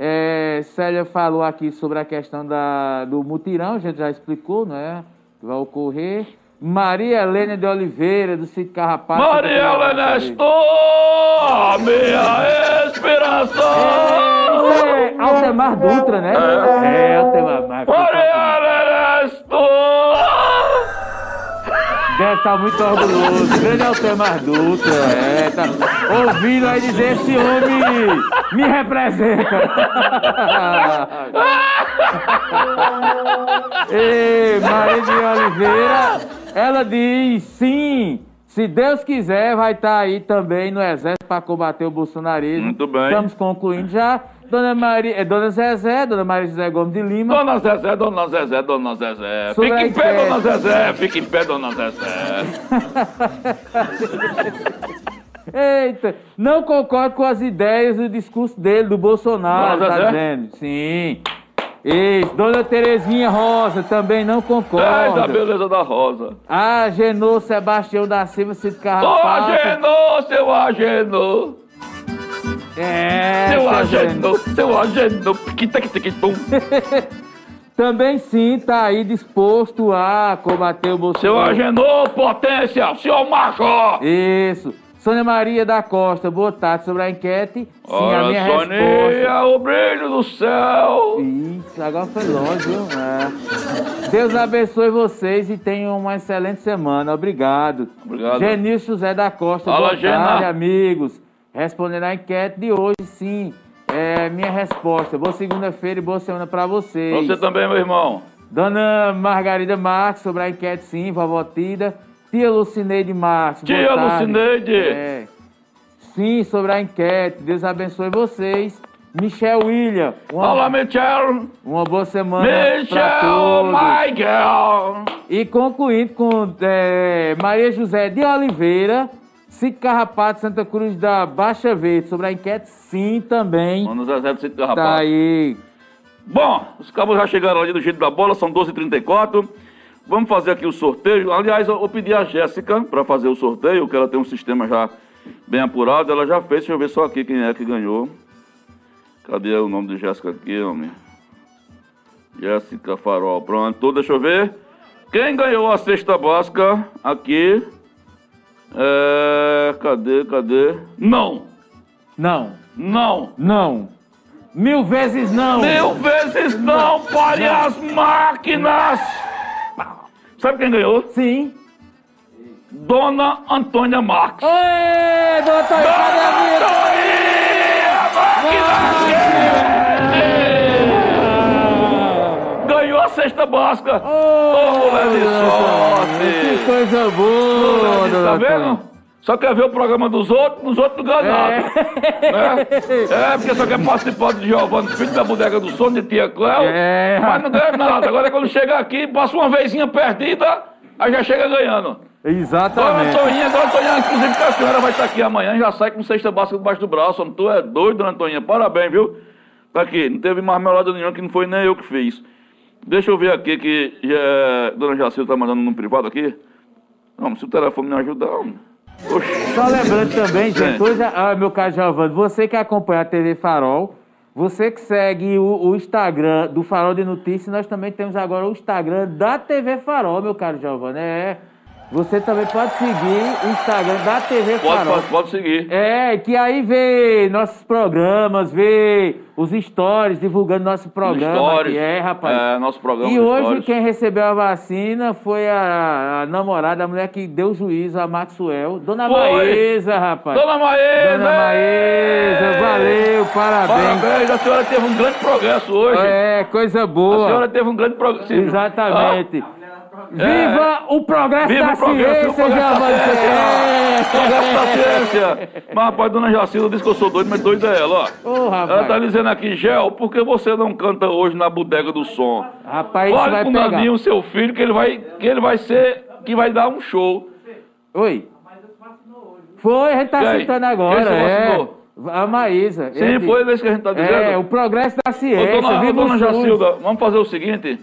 É, Célia falou aqui sobre a questão da, do mutirão, a gente já explicou, não é? Que vai ocorrer. Maria Helena de Oliveira, do Sítio Carrapato. Maria Helena estou, minha inspiração. Isso é Altemar Dutra, né? É, Altemar. Mar- Maria Helena estou. Deve estar muito orgulhoso. Grande Altemar Dutra, é, tá ouvindo aí dizer esse homem me representa. Ei, Maria de Oliveira, ela diz sim. Se Deus quiser, vai estar aí também no exército para combater o bolsonarismo. Muito bem. Estamos concluindo já. Dona Maria, é, Dona Zezé, Dona Maria José Gomes de Lima. Dona Zezé, Dona Zezé, Dona Zezé. Sobre Fique em pé. Dona Zezé. Fique em pé, Dona Zezé. Eita, não concordo com as ideias do discurso dele, do Bolsonaro, Dona tá Zezé? dizendo? Sim. Isso, Dona Terezinha Rosa também não É a concorda. beleza da Rosa. Ah, Genô Sebastião da Silva Ô, Carrapato. Agenô, seu Agenô. É, Seu seu Agenô, seu Agenô. Piquitaquitum. Também sim, tá aí disposto a combater o Seu Bolsonaro. Agenô, potência, senhor Major. Isso. Sônia Maria da Costa, boa tarde sobre a enquete. Sim, a Ora, minha resposta. Soninha, o brilho do céu. Isso, agora foi longe, viu? É. Deus abençoe vocês e tenham uma excelente semana. Obrigado. Obrigado. Genilson José da Costa, Fala, boa Gena. tarde, amigos. Respondendo a enquete de hoje, sim. É minha resposta. Boa segunda-feira e boa semana pra vocês. Você também, meu irmão. Dona Margarida Marques, sobre a enquete, sim, vovó Tida. Tia Lucineide Marques. Tia. Lucineide. É. Sim, sobre a enquete. Deus abençoe vocês. Michel William. Uma, Olá, Michel. uma boa semana Michel, girl. E concluindo com é, Maria José de Oliveira, Cico Carrapato, Santa Cruz da Baixa Verde. Sobre a enquete, sim, também. Mano, Zezé do do Tá Rapaz. aí. Bom, os cabos já chegaram ali do jeito da bola, são 12h34. Vamos fazer aqui o sorteio. Aliás, eu eu pedi a Jéssica para fazer o sorteio, que ela tem um sistema já bem apurado. Ela já fez, deixa eu ver só aqui quem é que ganhou. Cadê o nome de Jéssica aqui, homem? Jéssica Farol, pronto, deixa eu ver. Quem ganhou a cesta básica aqui? É. Cadê, cadê? Não! Não, Não! não. Mil vezes não. Mil vezes não, pare as máquinas! Sabe quem ganhou? Sim. Dona Antônia Marques. Oi, doutor, cadê a vida? Ganhou a cesta básica! Ô, Ô, mulher de Que sorte! coisa boa, Tá dona vendo? Só quer ver o programa dos outros, dos outros não ganha nada. Né? É, porque só quer participar de Giovanni, filho da bodega do sono de tia Cléo. É. Mas não ganha nada. Agora quando chega aqui, passa uma vezinha perdida, aí já chega ganhando. Dona Exatamente. Antoninha, Dona Antoninha, inclusive que a senhora vai estar aqui amanhã, já sai com cesta básica debaixo do braço. Tu é doido, Dona Antoninha. Parabéns, viu? Tá aqui, não teve marmelada nenhuma, que não foi nem eu que fiz. Deixa eu ver aqui que é, Dona Jacilda tá mandando no privado aqui. Não, se o telefone me ajudar. Só lembrando também, gente, hoje, ah, meu caro Giovanni, você que acompanha a TV Farol, você que segue o, o Instagram do Farol de Notícias, nós também temos agora o Instagram da TV Farol, meu caro Giovanni. É. Você também pode seguir o Instagram da TV Pode, Farol. pode, pode seguir. É, que aí vê nossos programas, vê os stories divulgando nosso programa. Stories. que é, rapaz. É, nosso programa E hoje stories. quem recebeu a vacina foi a, a namorada, a mulher que deu juízo, a Maxwell. Dona Foi. Maísa, rapaz. Dona Maísa! Dona Maísa, valeu, parabéns. Parabéns, a senhora teve um grande progresso hoje. É, coisa A boa. senhora teve um grande progresso. Exatamente. Viva o progresso Viva da o progresso, ciência, o progresso da ciência. É. Progresso da ciência. Mas, rapaz, dona Jacilda disse que eu sou doido, mas doido é ela, ó. Ô, rapaz. Ela tá dizendo aqui, Gel, por que você não canta hoje na bodega do som? Rapaz, Fale vai com o. Naninho, seu filho, que ele vai, que ele vai ser, que vai dar um show. Oi. Foi, a gente tá citando agora. Quem é. vacinou? A Maísa. Sim, Ele- foi isso que a gente tá dizendo. É, o progresso da Ô, ciência. dona, ô, viva dona SUS. Jacilda, vamos fazer o seguinte.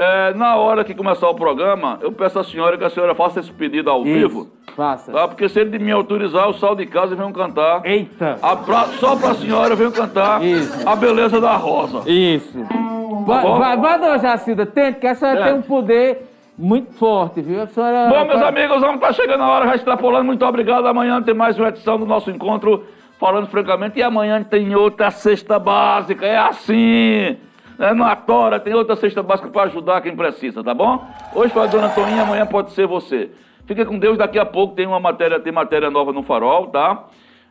É, na hora que começar o programa, eu peço à senhora que a senhora faça esse pedido ao Isso, vivo. Faça. Tá? Porque se ele me autorizar, eu saio de casa e venho cantar. Eita. A pra- só pra senhora eu venho cantar Isso. a beleza da rosa. Isso. Vai, bom? vai, vai, dona Jacilda, tente, que a senhora Tente. tem um poder muito forte, viu? A senhora... Bom, meus amigos, vamos estar chegando a hora, já extrapolando. Muito obrigado. Amanhã tem mais uma edição do nosso encontro, falando francamente. E amanhã tem outra cesta básica. É assim. É na tora, tem outra cesta básica para ajudar quem precisa, tá bom? Hoje foi a dona Toninha, amanhã pode ser você. Fica com Deus, daqui a pouco tem uma matéria, tem matéria nova no farol, tá?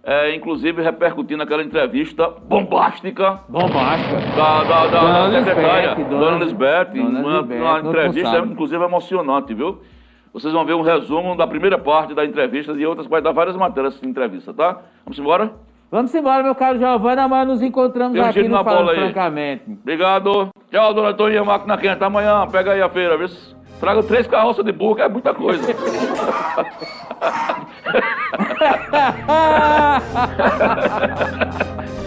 É, inclusive repercutindo aquela entrevista bombástica Bombástica. da, da, da, Dona da secretária, Lisbeth, Dona, Lisbeth, uma, Lisbeth, uma entrevista, sábado. inclusive, emocionante, viu? Vocês vão ver um resumo da primeira parte da entrevista e outras, vai dar várias matérias essa entrevista, tá? Vamos embora? Vamos embora, meu caro Giovanni, amanhã nos encontramos Tem aqui no Falando. Francamente. Obrigado. Tchau, dona Toninha, máquina quente. Amanhã, pega aí a feira, viu? Traga três carroças de burro, que é muita coisa.